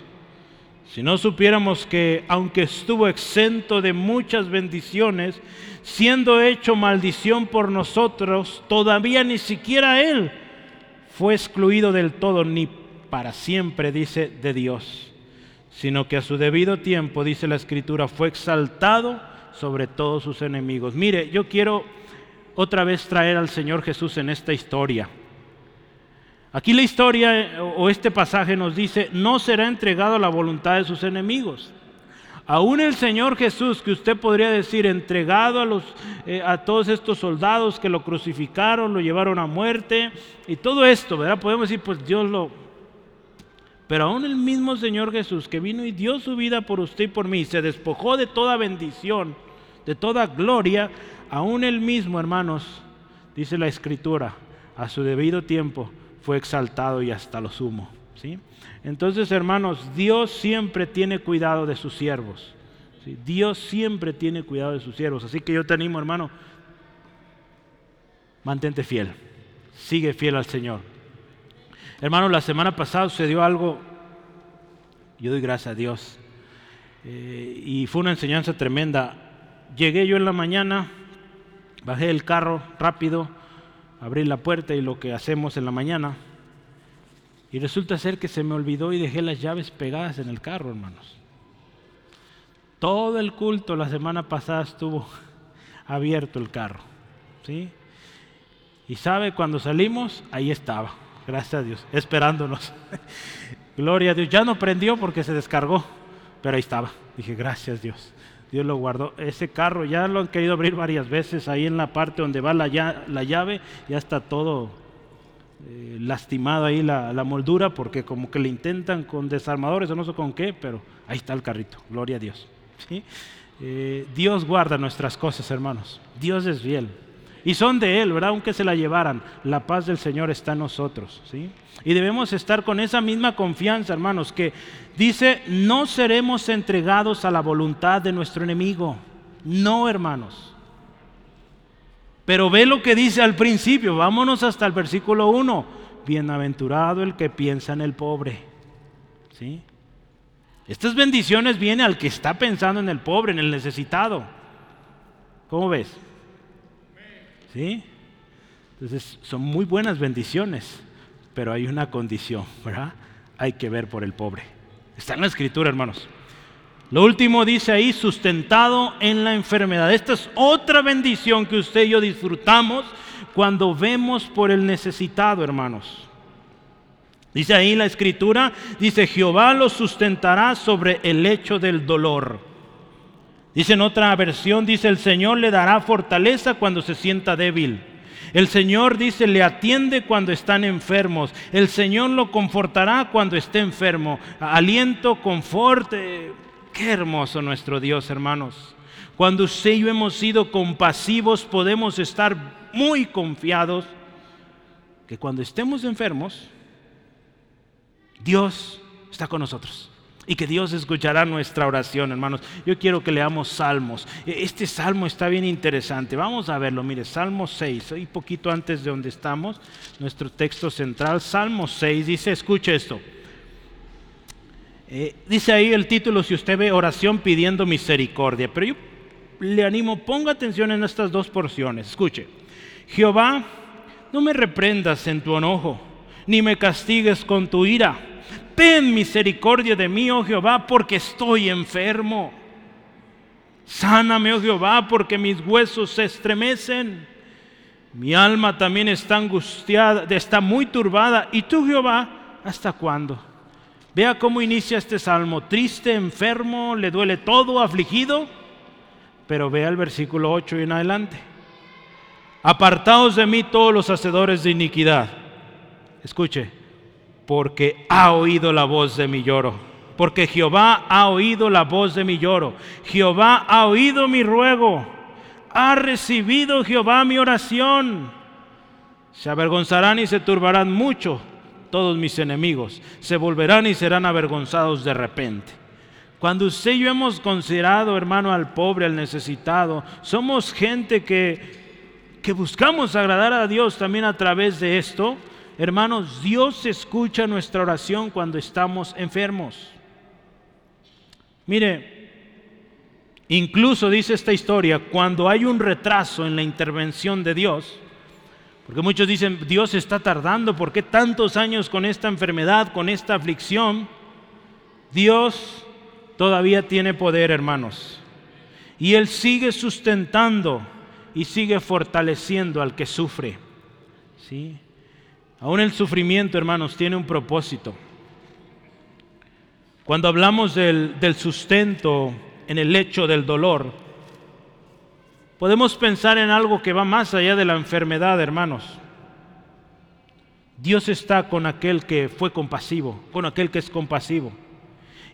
si no supiéramos que, aunque estuvo exento de muchas bendiciones, siendo hecho maldición por nosotros, todavía ni siquiera Él fue excluido del todo, ni para siempre, dice, de Dios, sino que a su debido tiempo, dice la Escritura, fue exaltado sobre todos sus enemigos. Mire, yo quiero otra vez traer al Señor Jesús en esta historia. Aquí la historia eh, o este pasaje nos dice, no será entregado a la voluntad de sus enemigos. Aún el Señor Jesús, que usted podría decir, entregado a, los, eh, a todos estos soldados que lo crucificaron, lo llevaron a muerte y todo esto, ¿verdad? Podemos decir, pues Dios lo... Pero aún el mismo Señor Jesús que vino y dio su vida por usted y por mí, se despojó de toda bendición, de toda gloria, aún el mismo, hermanos, dice la Escritura, a su debido tiempo fue exaltado y hasta lo sumo. ¿sí? Entonces, hermanos, Dios siempre tiene cuidado de sus siervos. Dios siempre tiene cuidado de sus siervos. Así que yo te animo, hermano, mantente fiel. Sigue fiel al Señor. Hermano, la semana pasada sucedió algo, yo doy gracias a Dios, eh, y fue una enseñanza tremenda. Llegué yo en la mañana, Bajé el carro rápido, abrí la puerta y lo que hacemos en la mañana. Y resulta ser que se me olvidó y dejé las llaves pegadas en el carro, hermanos. Todo el culto la semana pasada estuvo (laughs) abierto el carro. ¿sí? Y sabe, cuando salimos, ahí estaba, gracias a Dios, esperándonos. (laughs) Gloria a Dios. Ya no prendió porque se descargó, pero ahí estaba. Dije, gracias Dios. Dios lo guardó. Ese carro ya lo han querido abrir varias veces. Ahí en la parte donde va la, llave, ya está todo eh, lastimado ahí la, moldura porque como que le intentan con desarmadores o no sé con qué, pero ahí está el carrito. Gloria a Dios. ¿Sí? Eh, Dios guarda nuestras cosas, hermanos. Dios es fiel. Y son de Él, ¿verdad? Aunque se la llevaran, la paz del Señor está en nosotros, ¿sí? Y debemos estar con esa misma confianza, hermanos, que dice, no seremos entregados a la voluntad de nuestro enemigo. No, hermanos. Pero ve lo que dice al principio, vámonos hasta el versículo 1. Bienaventurado el que piensa en el pobre. ¿Sí? Estas bendiciones vienen al que está pensando en el pobre, en el necesitado. ¿Cómo ves? ¿Sí? Entonces son muy buenas bendiciones, pero hay una condición, ¿verdad? Hay que ver por el pobre. Está en la escritura, hermanos. Lo último dice ahí, sustentado en la enfermedad. Esta es otra bendición que usted y yo disfrutamos cuando vemos por el necesitado, hermanos. Dice ahí la escritura, dice, Jehová lo sustentará sobre el lecho del dolor. Dice en otra versión, dice, el Señor le dará fortaleza cuando se sienta débil. El Señor dice, le atiende cuando están enfermos. El Señor lo confortará cuando esté enfermo. Aliento, confort. Eh, qué hermoso nuestro Dios, hermanos. Cuando usted y yo hemos sido compasivos, podemos estar muy confiados que cuando estemos enfermos, Dios está con nosotros y que Dios escuchará nuestra oración, hermanos. Yo quiero que leamos Salmos. E, este salmo está bien interesante. Vamos a verlo. Mire, Salmo 6, un poquito antes de donde estamos, nuestro texto central. Salmo 6 dice, escuche esto. Eh, dice ahí el título, si usted ve, oración pidiendo misericordia. Pero yo le animo, ponga atención en estas dos porciones. Escuche. Jehová, no me reprendas en tu enojo, ni me castigues con tu ira ten misericordia de mí, oh Jehová, porque estoy enfermo. Sáname, oh Jehová, porque mis huesos se estremecen. Mi alma también está angustiada, está muy turbada. ¿Y tú, Jehová, hasta cuándo? Vea cómo inicia este salmo. Triste, enfermo, le duele todo, afligido. Pero vea el versículo 8 y en adelante. Apartaos de mí todos los hacedores de iniquidad. Escuche, porque ha oído la voz de mi lloro. Porque Jehová ha oído la voz de mi lloro. Jehová ha oído mi ruego. Ha recibido Jehová mi oración. Se avergonzarán y se turbarán mucho todos mis enemigos. Se volverán y serán avergonzados de repente. Cuando usted y yo hemos considerado, hermano, al pobre, al necesitado, somos gente que, que buscamos agradar a Dios también a través de esto Hermanos, Dios escucha nuestra oración cuando estamos enfermos. Mire, incluso dice esta historia, cuando hay un retraso en la intervención de Dios, porque muchos dicen, Dios está tardando, ¿por qué tantos años con esta enfermedad, con esta aflicción? Dios todavía tiene poder, hermanos. Y Él sigue sustentando y sigue fortaleciendo al que sufre. ¿Sí? Aún el sufrimiento, hermanos, tiene un propósito. Cuando hablamos del, sustento en el lecho del dolor, podemos pensar en algo que va más allá de la enfermedad, hermanos. Dios está con aquel que fue compasivo, con aquel que es compasivo.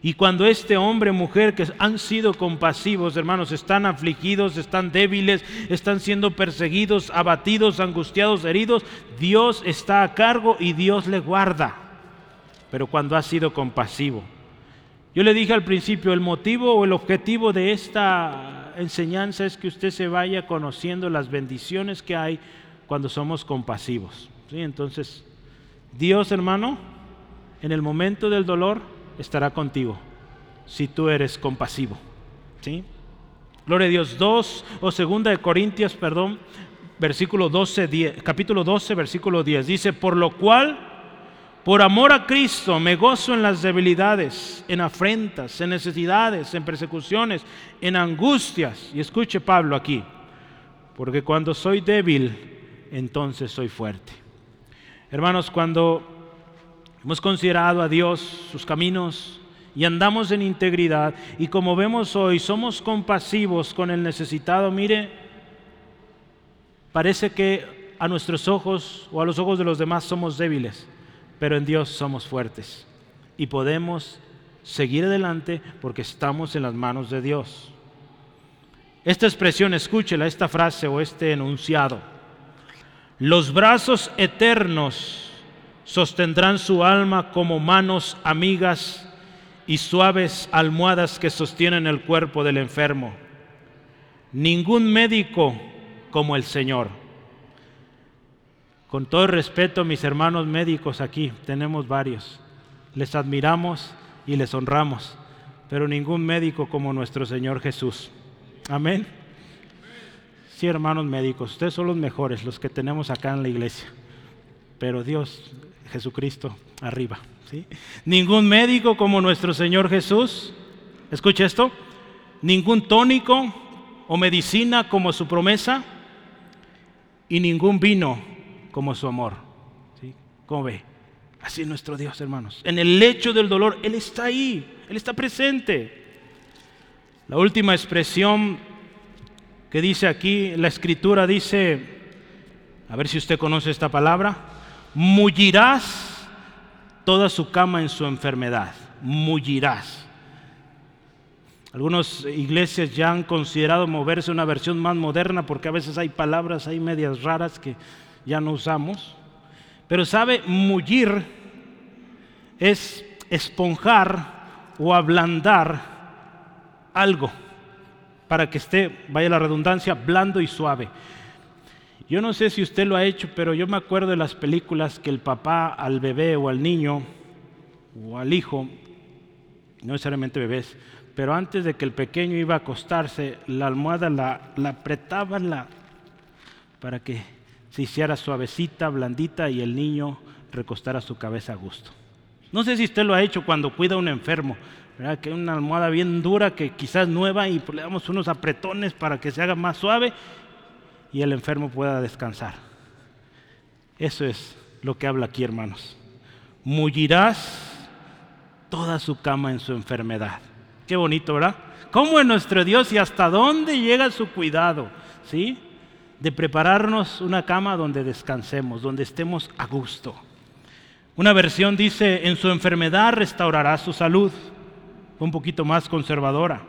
Y cuando este hombre, mujer que han sido compasivos, hermanos, están afligidos, están débiles, están siendo perseguidos, abatidos, angustiados, heridos, Dios está a cargo y Dios le guarda. Pero cuando ha sido compasivo. Yo le dije al principio, el motivo o el objetivo de esta enseñanza es que usted se vaya conociendo las bendiciones que hay cuando somos compasivos. ¿Sí? Entonces, Dios, hermano, en el momento del dolor, estará contigo si tú eres compasivo. ¿sí? Gloria a Dios. 2 o segunda de Corintios, perdón, versículo 12, 10, capítulo 12, versículo 10. Dice, por lo cual Por amor a Cristo me gozo en las debilidades, en afrentas, en necesidades, en persecuciones, en angustias. Y escuche Pablo aquí, porque cuando soy débil, entonces soy fuerte. Hermanos, cuando hemos considerado a Dios, sus caminos, y andamos en integridad, y como vemos hoy, somos compasivos con el necesitado, mire, parece que a nuestros ojos o a los ojos de los demás somos débiles pero en Dios somos fuertes y podemos seguir adelante porque estamos en las manos de Dios. Esta expresión, escúchela, esta frase o este enunciado. Los brazos eternos sostendrán su alma como manos amigas y suaves almohadas que sostienen el cuerpo del enfermo. Ningún médico como el Señor. Con todo respeto, mis hermanos médicos aquí, tenemos varios. Les admiramos y les honramos, pero ningún médico como nuestro Señor Jesús. Amén. Sí, hermanos médicos, ustedes son los mejores, los que tenemos acá en la iglesia. Pero Dios, Jesucristo, arriba. ¿sí? Ningún médico como nuestro Señor Jesús. Escuche esto. Ningún tónico o medicina como su promesa. Y ningún vino como su amor. ¿Cómo ve? Así es nuestro Dios, hermanos. En el lecho del dolor, Él está ahí, Él está presente. La última expresión que dice aquí, la escritura dice, a ver si usted conoce esta palabra, mullirás toda su cama en su enfermedad, mullirás. Algunas iglesias ya han considerado moverse una versión más moderna porque a veces hay palabras, hay medias raras que ya no usamos. Pero sabe, mullir es esponjar o ablandar algo para que esté, vaya la redundancia, blando y suave. Yo no sé si usted lo ha hecho, pero yo me acuerdo de las películas que el papá al bebé o al niño o al hijo, no necesariamente bebés, pero antes de que el pequeño iba a acostarse, la almohada la, la apretaba la, para que se hiciera suavecita, blandita y el niño recostara su cabeza a gusto. No sé si usted lo ha hecho cuando cuida a un enfermo, ¿verdad? que una almohada bien dura que quizás nueva y le damos unos apretones para que se haga más suave y el enfermo pueda descansar. Eso es lo que habla aquí, hermanos. Mullirás toda su cama en su enfermedad. Qué bonito, ¿verdad? ¿Cómo es nuestro Dios y hasta dónde llega su cuidado? ¿Sí? de prepararnos una cama donde descansemos, donde estemos a gusto. Una versión dice, en su enfermedad restaurará su salud, un poquito más conservadora.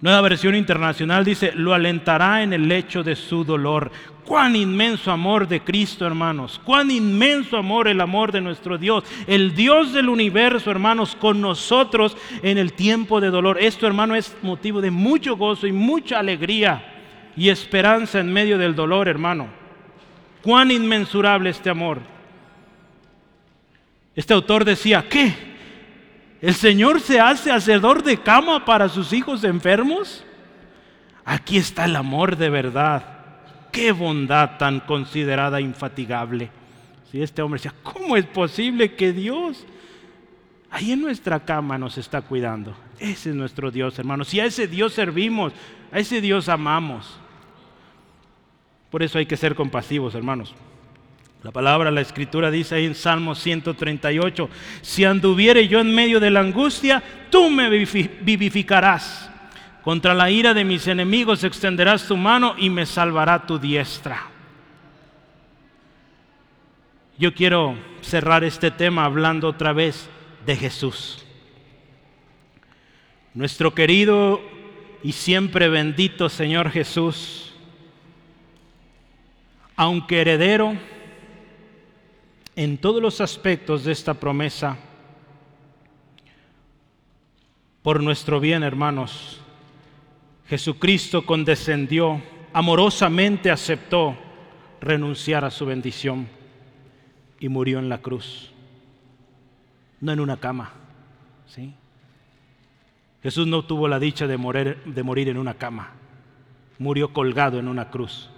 Nueva versión internacional dice, lo alentará en el lecho de su dolor. Cuán inmenso amor de Cristo, hermanos. Cuán inmenso amor el amor de nuestro Dios. El Dios del universo, hermanos, con nosotros en el tiempo de dolor. Esto, hermano, es motivo de mucho gozo y mucha alegría y esperanza en medio del dolor, hermano. Cuán inmensurable este amor. Este autor decía, ¿qué? ¿El Señor se hace hacedor de cama para sus hijos enfermos? Aquí está el amor de verdad. Qué bondad tan considerada infatigable. Si este hombre decía, ¿cómo es posible que Dios ahí en nuestra cama nos está cuidando? Ese es nuestro Dios, hermanos. Si a ese Dios servimos, a ese Dios amamos. Por eso hay que ser compasivos, hermanos. La palabra, la escritura dice ahí en Salmo 138, si anduviere yo en medio de la angustia, tú me vivificarás. Contra la ira de mis enemigos extenderás tu mano y me salvará tu diestra. Yo quiero cerrar este tema hablando otra vez de Jesús. Nuestro querido y siempre bendito Señor Jesús aunque heredero en todos los aspectos de esta promesa, por nuestro bien, hermanos, Jesucristo condescendió, amorosamente aceptó renunciar a su bendición y murió en la cruz, no en una cama. ¿sí? Jesús no tuvo la dicha de morir, de morir en una cama, murió colgado en una cruz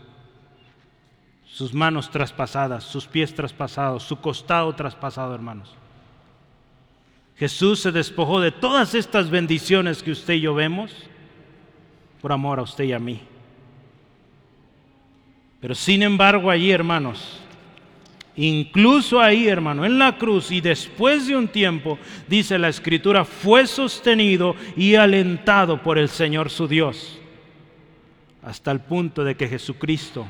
sus manos traspasadas, sus pies traspasados, su costado traspasado, hermanos. Jesús se despojó de todas estas bendiciones que usted y yo vemos por amor a usted y a mí. Pero sin embargo allí, hermanos, incluso ahí, hermano, en la cruz y después de un tiempo, dice la escritura, fue sostenido y alentado por el Señor su Dios, hasta el punto de que Jesucristo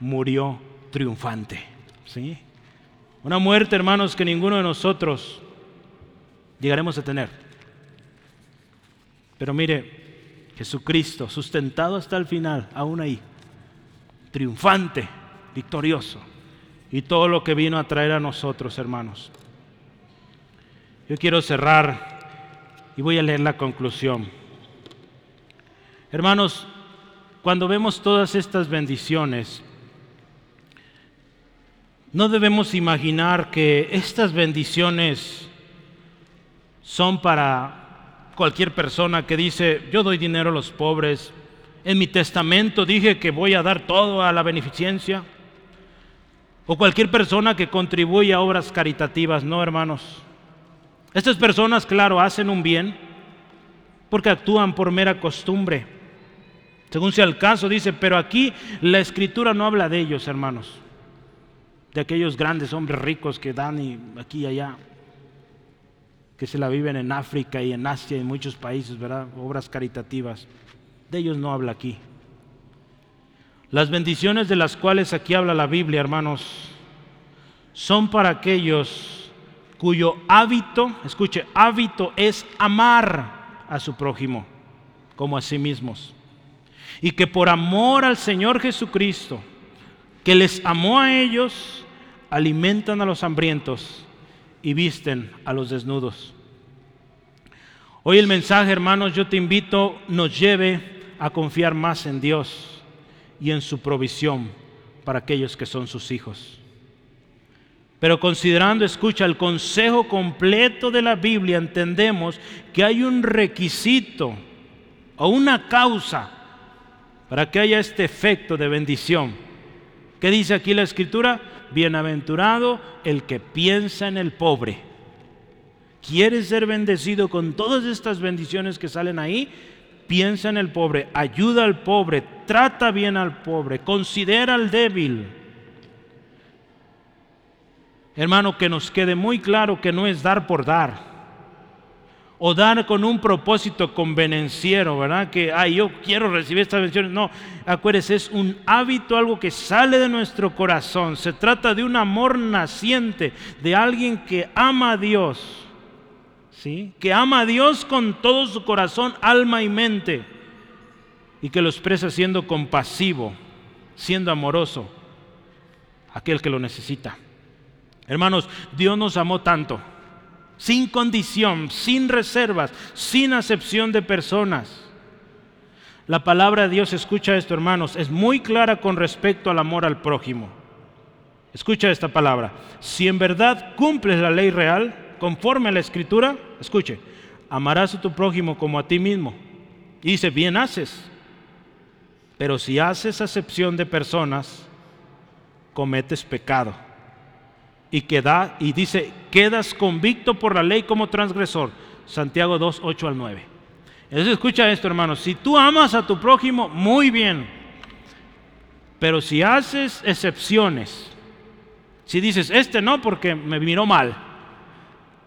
murió triunfante. ¿sí? Una muerte, hermanos, que ninguno de nosotros llegaremos a tener. Pero mire, Jesucristo, sustentado hasta el final, aún ahí, triunfante, victorioso, y todo lo que vino a traer a nosotros, hermanos. Yo quiero cerrar y voy a leer la conclusión. Hermanos, cuando vemos todas estas bendiciones, no debemos imaginar que estas bendiciones son para cualquier persona que dice, yo doy dinero a los pobres, en mi testamento dije que voy a dar todo a la beneficencia, o cualquier persona que contribuye a obras caritativas, no hermanos. Estas personas, claro, hacen un bien porque actúan por mera costumbre. Según sea el caso, dice, pero aquí la escritura no habla de ellos, hermanos de aquellos grandes hombres ricos que dan y aquí y allá, que se la viven en África y en Asia y en muchos países, ¿verdad? Obras caritativas. De ellos no habla aquí. Las bendiciones de las cuales aquí habla la Biblia, hermanos, son para aquellos cuyo hábito, escuche, hábito es amar a su prójimo como a sí mismos. Y que por amor al Señor Jesucristo, que les amó a ellos, alimentan a los hambrientos y visten a los desnudos. Hoy el mensaje, hermanos, yo te invito, nos lleve a confiar más en Dios y en su provisión para aquellos que son sus hijos. Pero considerando, escucha, el consejo completo de la Biblia, entendemos que hay un requisito o una causa para que haya este efecto de bendición. ¿Qué dice aquí la escritura? Bienaventurado el que piensa en el pobre. ¿Quieres ser bendecido con todas estas bendiciones que salen ahí? Piensa en el pobre, ayuda al pobre, trata bien al pobre, considera al débil. Hermano, que nos quede muy claro que no es dar por dar o dar con un propósito convenenciero, ¿verdad? Que, ay, yo quiero recibir estas bendiciones. No, acuérdese, es un hábito, algo que sale de nuestro corazón. Se trata de un amor naciente, de alguien que ama a Dios, ¿sí? Que ama a Dios con todo su corazón, alma y mente, y que lo expresa siendo compasivo, siendo amoroso, aquel que lo necesita. Hermanos, Dios nos amó tanto sin condición, sin reservas, sin acepción de personas. La palabra de Dios, escucha esto hermanos, es muy clara con respecto al amor al prójimo. Escucha esta palabra. Si en verdad cumples la ley real, conforme a la escritura, escuche, amarás a tu prójimo como a ti mismo. Y dice, bien haces. Pero si haces acepción de personas, cometes pecado y queda y dice, quedas convicto por la ley como transgresor. Santiago 2, 8 al 9. Entonces escucha esto, hermanos. Si tú amas a tu prójimo, muy bien. Pero si haces excepciones, si dices, este no porque me miró mal,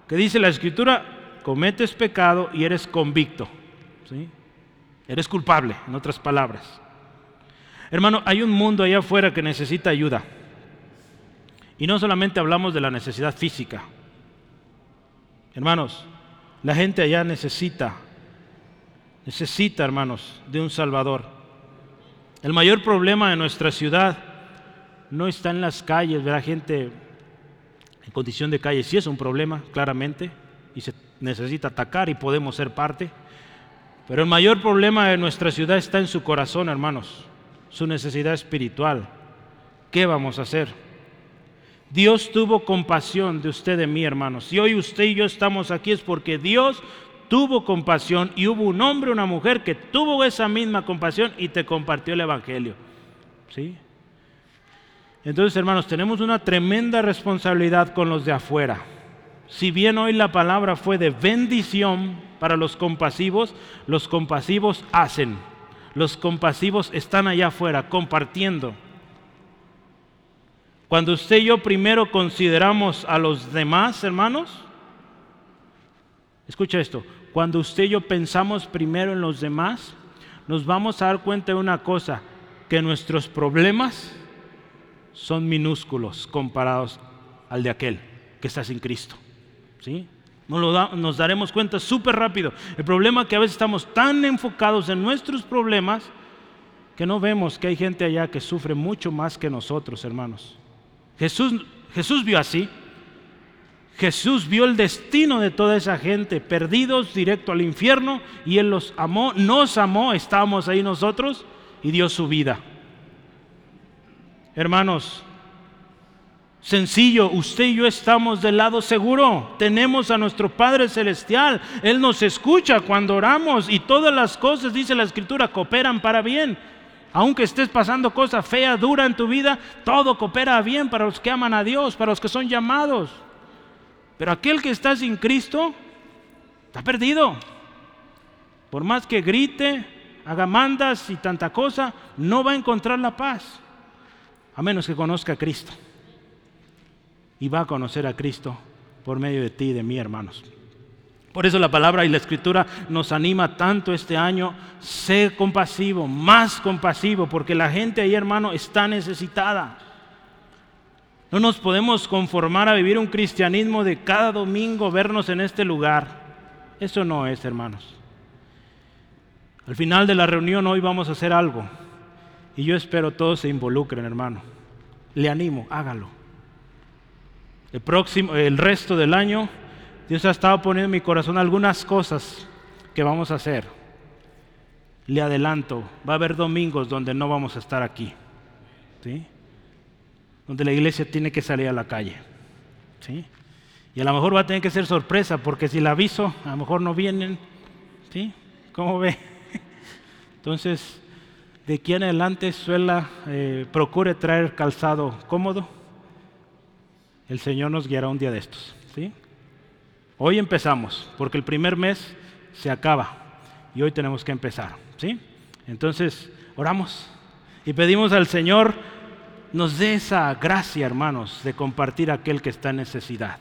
que dice la escritura, cometes pecado y eres convicto. ¿sí? Eres culpable, en otras palabras. Hermano, hay un mundo allá afuera que necesita ayuda. Y no solamente hablamos de la necesidad física. Hermanos, la gente allá necesita, necesita, hermanos, de un Salvador. El mayor problema de nuestra ciudad no está en las calles, ver a gente en condición de calle. Sí es un problema, claramente, y se necesita atacar y podemos ser parte. Pero el mayor problema de nuestra ciudad está en su corazón, hermanos, su necesidad espiritual. ¿Qué vamos a hacer? Dios tuvo compasión de usted de mí, hermanos. Si hoy usted y yo estamos aquí es porque Dios tuvo compasión y hubo un hombre, una mujer que tuvo esa misma compasión y te compartió el Evangelio. ¿Sí? Entonces, hermanos, tenemos una tremenda responsabilidad con los de afuera. Si bien hoy la palabra fue de bendición para los compasivos, los compasivos hacen. Los compasivos están allá afuera compartiendo. Cuando usted y yo primero consideramos a los demás, hermanos, escucha esto, cuando usted y yo pensamos primero en los demás, nos vamos a dar cuenta de una cosa, que nuestros problemas son minúsculos comparados al de aquel que está sin Cristo. ¿Sí? Nos, nos daremos cuenta súper rápido. El problema es que a veces estamos tan enfocados en nuestros problemas que no vemos que hay gente allá que sufre mucho más que nosotros, hermanos. Jesús, Jesús vio así. Jesús vio el destino de toda esa gente, perdidos directo al infierno, y Él los amó, nos amó, estábamos ahí nosotros, y dio su vida. Hermanos, sencillo, usted y yo estamos del lado seguro. Tenemos a nuestro Padre Celestial. Él nos escucha cuando oramos y todas las cosas, dice la Escritura, cooperan para bien. Aunque estés pasando cosas feas, duras en tu vida, todo coopera bien para los que aman a Dios, para los que son llamados. Pero aquel que está sin Cristo está perdido. Por más que grite, haga mandas y tanta cosa, no va a encontrar la paz, a menos que conozca a Cristo. Y va a conocer a Cristo por medio de ti y de mí, hermanos. Por eso la palabra y la escritura nos anima tanto este año, sé compasivo, más compasivo, porque la gente ahí, hermano, está necesitada. No nos podemos conformar a vivir un cristianismo de cada domingo vernos en este lugar. Eso no es, hermanos. Al final de la reunión hoy vamos a hacer algo. Y yo espero todos se involucren, hermano. Le animo, hágalo. El próximo, el resto del año, Dios ha estado poniendo en mi corazón algunas cosas que vamos a hacer. Le adelanto, va a haber domingos donde no vamos a estar aquí. ¿Sí? Donde la iglesia tiene que salir a la calle. ¿Sí? Y a lo mejor va a tener que ser sorpresa, porque si la aviso, a lo mejor no vienen. ¿Sí? ¿Cómo ve? (laughs) Entonces, de aquí en adelante suela, eh, procure traer calzado cómodo. El Señor nos guiará un día de estos. ¿sí? Hoy empezamos, porque el primer mes se acaba y hoy tenemos que empezar. ¿sí? Entonces, oramos y pedimos al Señor nos dé esa gracia, hermanos, de compartir a aquel que está en necesidad.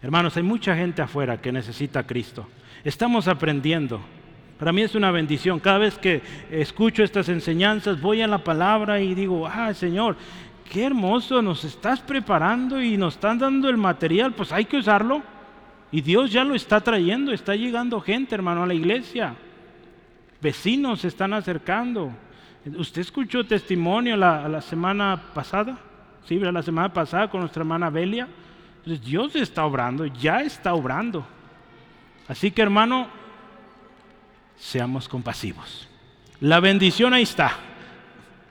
Hermanos, hay mucha gente afuera que necesita a Cristo. Estamos aprendiendo. Para mí es una bendición. Cada vez que escucho estas enseñanzas, voy a la palabra y digo, ah, Señor, qué hermoso, nos estás preparando y nos están dando el material, pues hay que usarlo. Y Dios ya lo está trayendo, está llegando gente, hermano, a la iglesia. Vecinos se están acercando. ¿Usted escuchó testimonio la, la semana pasada? Sí, la semana pasada con nuestra hermana Belia. Entonces Dios está obrando, ya está obrando. Así que hermano, seamos compasivos. La bendición ahí está.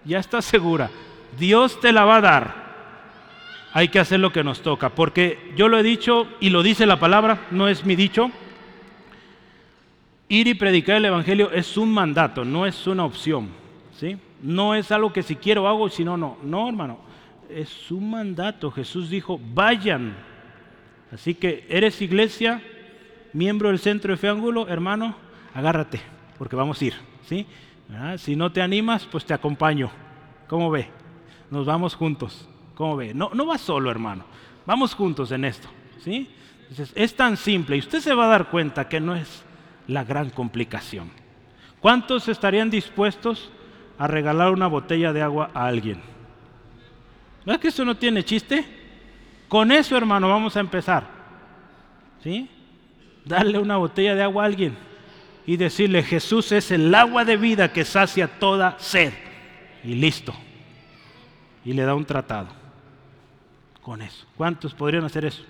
Ya está segura. Dios te la va a dar. Hay que hacer lo que nos toca. Porque yo lo he dicho y lo dice la palabra, no es mi dicho. Ir y predicar el Evangelio es un mandato, no es una opción. ¿sí? No es algo que si quiero hago, si no, no. No, hermano. Es un mandato. Jesús dijo, vayan. Así que eres iglesia, miembro del centro de fe ángulo, hermano, agárrate, porque vamos a ir. ¿sí? Si no te animas, pues te acompaño. ¿Cómo ve? Nos vamos juntos. ¿Cómo ve? No, no va solo, hermano. Vamos juntos en esto. ¿sí? es tan simple y usted se va a dar cuenta que no es la gran complicación. ¿Cuántos estarían dispuestos a regalar una botella de agua a alguien? ¿No es que eso no tiene chiste? Con eso, hermano, vamos a empezar. ¿Sí? Darle una botella de agua a alguien y decirle, Jesús es el agua de vida que sacia toda sed. Y listo. Y le da un tratado. Con eso. ¿Cuántos podrían hacer eso?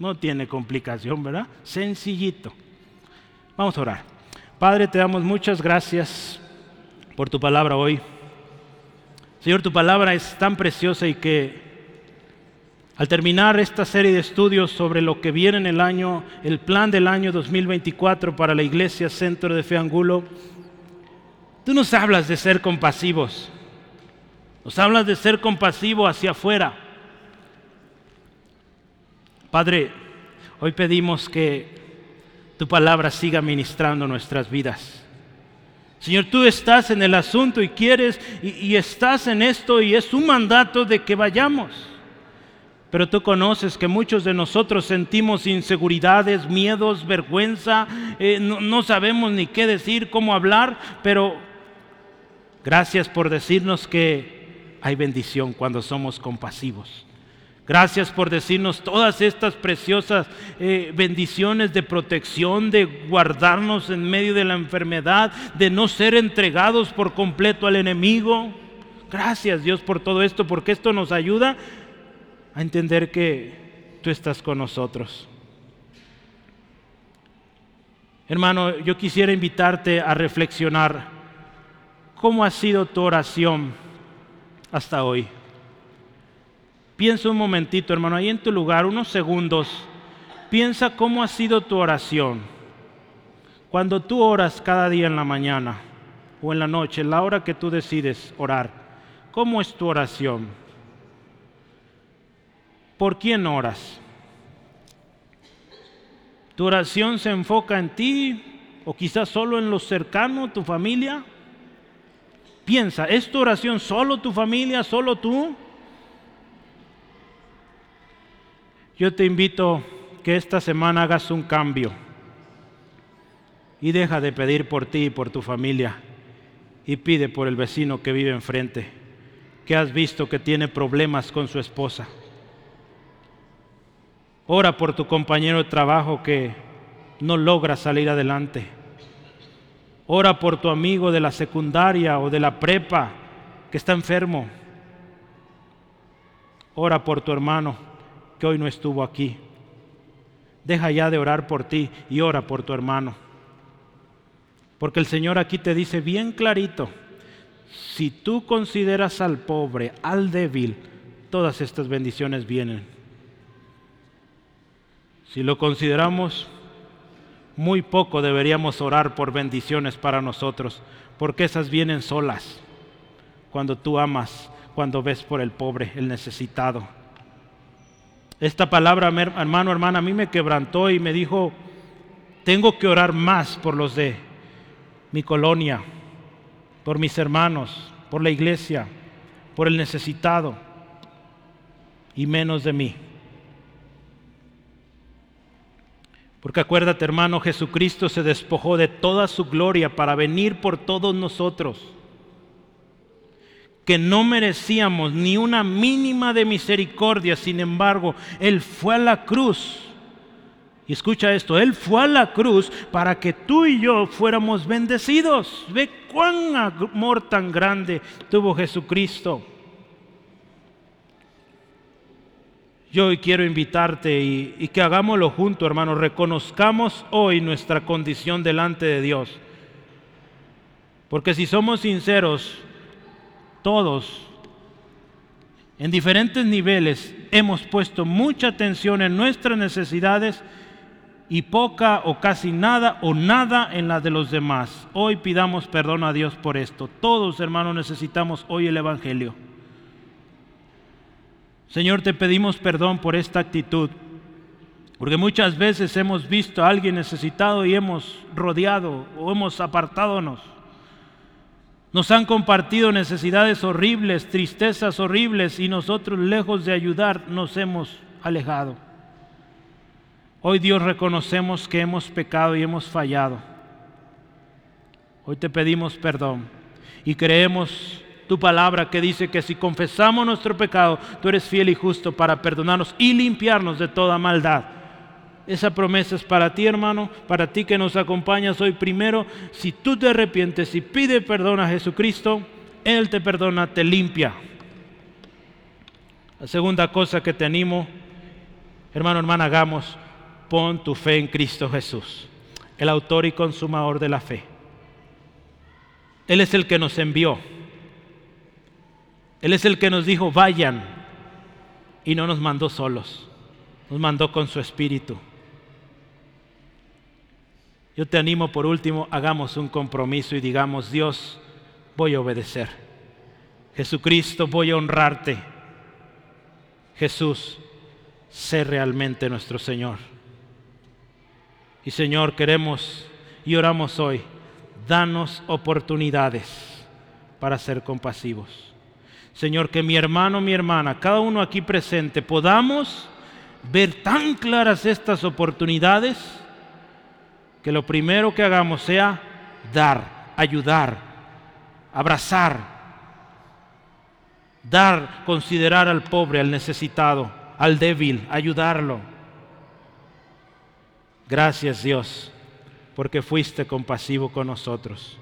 No tiene complicación, ¿verdad? Sencillito. Vamos a orar. Padre, te damos muchas gracias por tu palabra hoy. Señor, tu palabra es tan preciosa y que al terminar esta serie de estudios sobre lo que viene en el año, el plan del año 2024 para la Iglesia Centro de Fe Angulo, tú nos hablas de ser compasivos. Nos hablas de ser compasivo hacia afuera. Padre, hoy pedimos que tu palabra siga ministrando nuestras vidas. Señor, tú estás en el asunto y quieres y, estás en esto y es un mandato de que vayamos. Pero tú conoces que muchos de nosotros sentimos inseguridades, miedos, vergüenza, eh, no sabemos ni qué decir, cómo hablar, pero gracias por decirnos que hay bendición cuando somos compasivos. Gracias por decirnos todas estas preciosas eh, bendiciones de protección, de guardarnos en medio de la enfermedad, de no ser entregados por completo al enemigo. Gracias Dios por todo esto, porque esto nos ayuda a entender que tú estás con nosotros. Hermano, yo quisiera invitarte a reflexionar cómo ha sido tu oración hasta hoy. Piensa un momentito, hermano, ahí en tu lugar, unos segundos. Piensa cómo ha sido tu oración. Cuando tú oras cada día en la mañana o en la noche, la hora que tú decides orar, ¿cómo es tu oración? ¿Por quién oras? ¿Tu oración se enfoca en ti o quizás solo en lo cercano, tu familia? Piensa, ¿es tu oración solo tu familia, solo tú? Yo te invito que esta semana hagas un cambio y deja de pedir por ti y por tu familia y pide por el vecino que vive enfrente, que has visto que tiene problemas con su esposa. Ora por tu compañero de trabajo que no logra salir adelante. Ora por tu amigo de la secundaria o de la prepa que está enfermo. Ora por tu hermano hoy no estuvo aquí. Deja ya de orar por ti y ora por tu hermano. Porque el Señor aquí te dice bien clarito, si tú consideras al pobre, al débil, todas estas bendiciones vienen. Si lo consideramos, muy poco deberíamos orar por bendiciones para nosotros, porque esas vienen solas, cuando tú amas, cuando ves por el pobre, el necesitado. Esta palabra, hermano, hermana, a mí me quebrantó y me dijo, tengo que orar más por los de mi colonia, por mis hermanos, por la iglesia, por el necesitado y menos de mí. Porque acuérdate, hermano, Jesucristo se despojó de toda su gloria para venir por todos nosotros que no merecíamos ni una mínima de misericordia, sin embargo, Él fue a la cruz. Y escucha esto, Él fue a la cruz para que tú y yo fuéramos bendecidos. Ve cuán amor tan grande tuvo Jesucristo. Yo hoy quiero invitarte y, y que hagámoslo junto, hermano. Reconozcamos hoy nuestra condición delante de Dios. Porque si somos sinceros, todos, en diferentes niveles, hemos puesto mucha atención en nuestras necesidades y poca o casi nada o nada en las de los demás. Hoy pidamos perdón a Dios por esto. Todos, hermanos, necesitamos hoy el Evangelio. Señor, te pedimos perdón por esta actitud, porque muchas veces hemos visto a alguien necesitado y hemos rodeado o hemos apartadonos. Nos han compartido necesidades horribles, tristezas horribles y nosotros lejos de ayudar nos hemos alejado. Hoy Dios reconocemos que hemos pecado y hemos fallado. Hoy te pedimos perdón y creemos tu palabra que dice que si confesamos nuestro pecado, tú eres fiel y justo para perdonarnos y limpiarnos de toda maldad. Esa promesa es para ti, hermano, para ti que nos acompañas hoy. Primero, si tú te arrepientes y pides perdón a Jesucristo, Él te perdona, te limpia. La segunda cosa que te animo, hermano, hermana, hagamos, pon tu fe en Cristo Jesús, el autor y consumador de la fe. Él es el que nos envió. Él es el que nos dijo, vayan, y no nos mandó solos, nos mandó con su espíritu. Yo te animo por último, hagamos un compromiso y digamos, Dios, voy a obedecer. Jesucristo, voy a honrarte. Jesús, sé realmente nuestro Señor. Y Señor, queremos y oramos hoy, danos oportunidades para ser compasivos. Señor, que mi hermano, mi hermana, cada uno aquí presente, podamos ver tan claras estas oportunidades que lo primero que hagamos sea dar, ayudar, abrazar, dar, considerar al pobre, al necesitado, al débil, ayudarlo. Gracias Dios, porque fuiste compasivo con nosotros.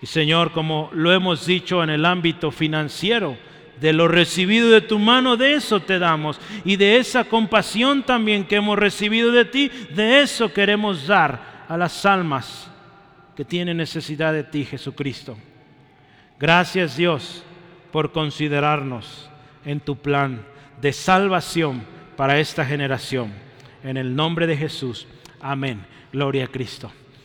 Y Señor, como lo hemos dicho en el ámbito financiero, de lo recibido de tu mano, de eso te damos. Y de esa compasión también que hemos recibido de ti, de eso queremos dar a las almas que tienen necesidad de ti, Jesucristo. Gracias Dios por considerarnos en tu plan de salvación para esta generación. En el nombre de Jesús. Amén. Gloria a Cristo.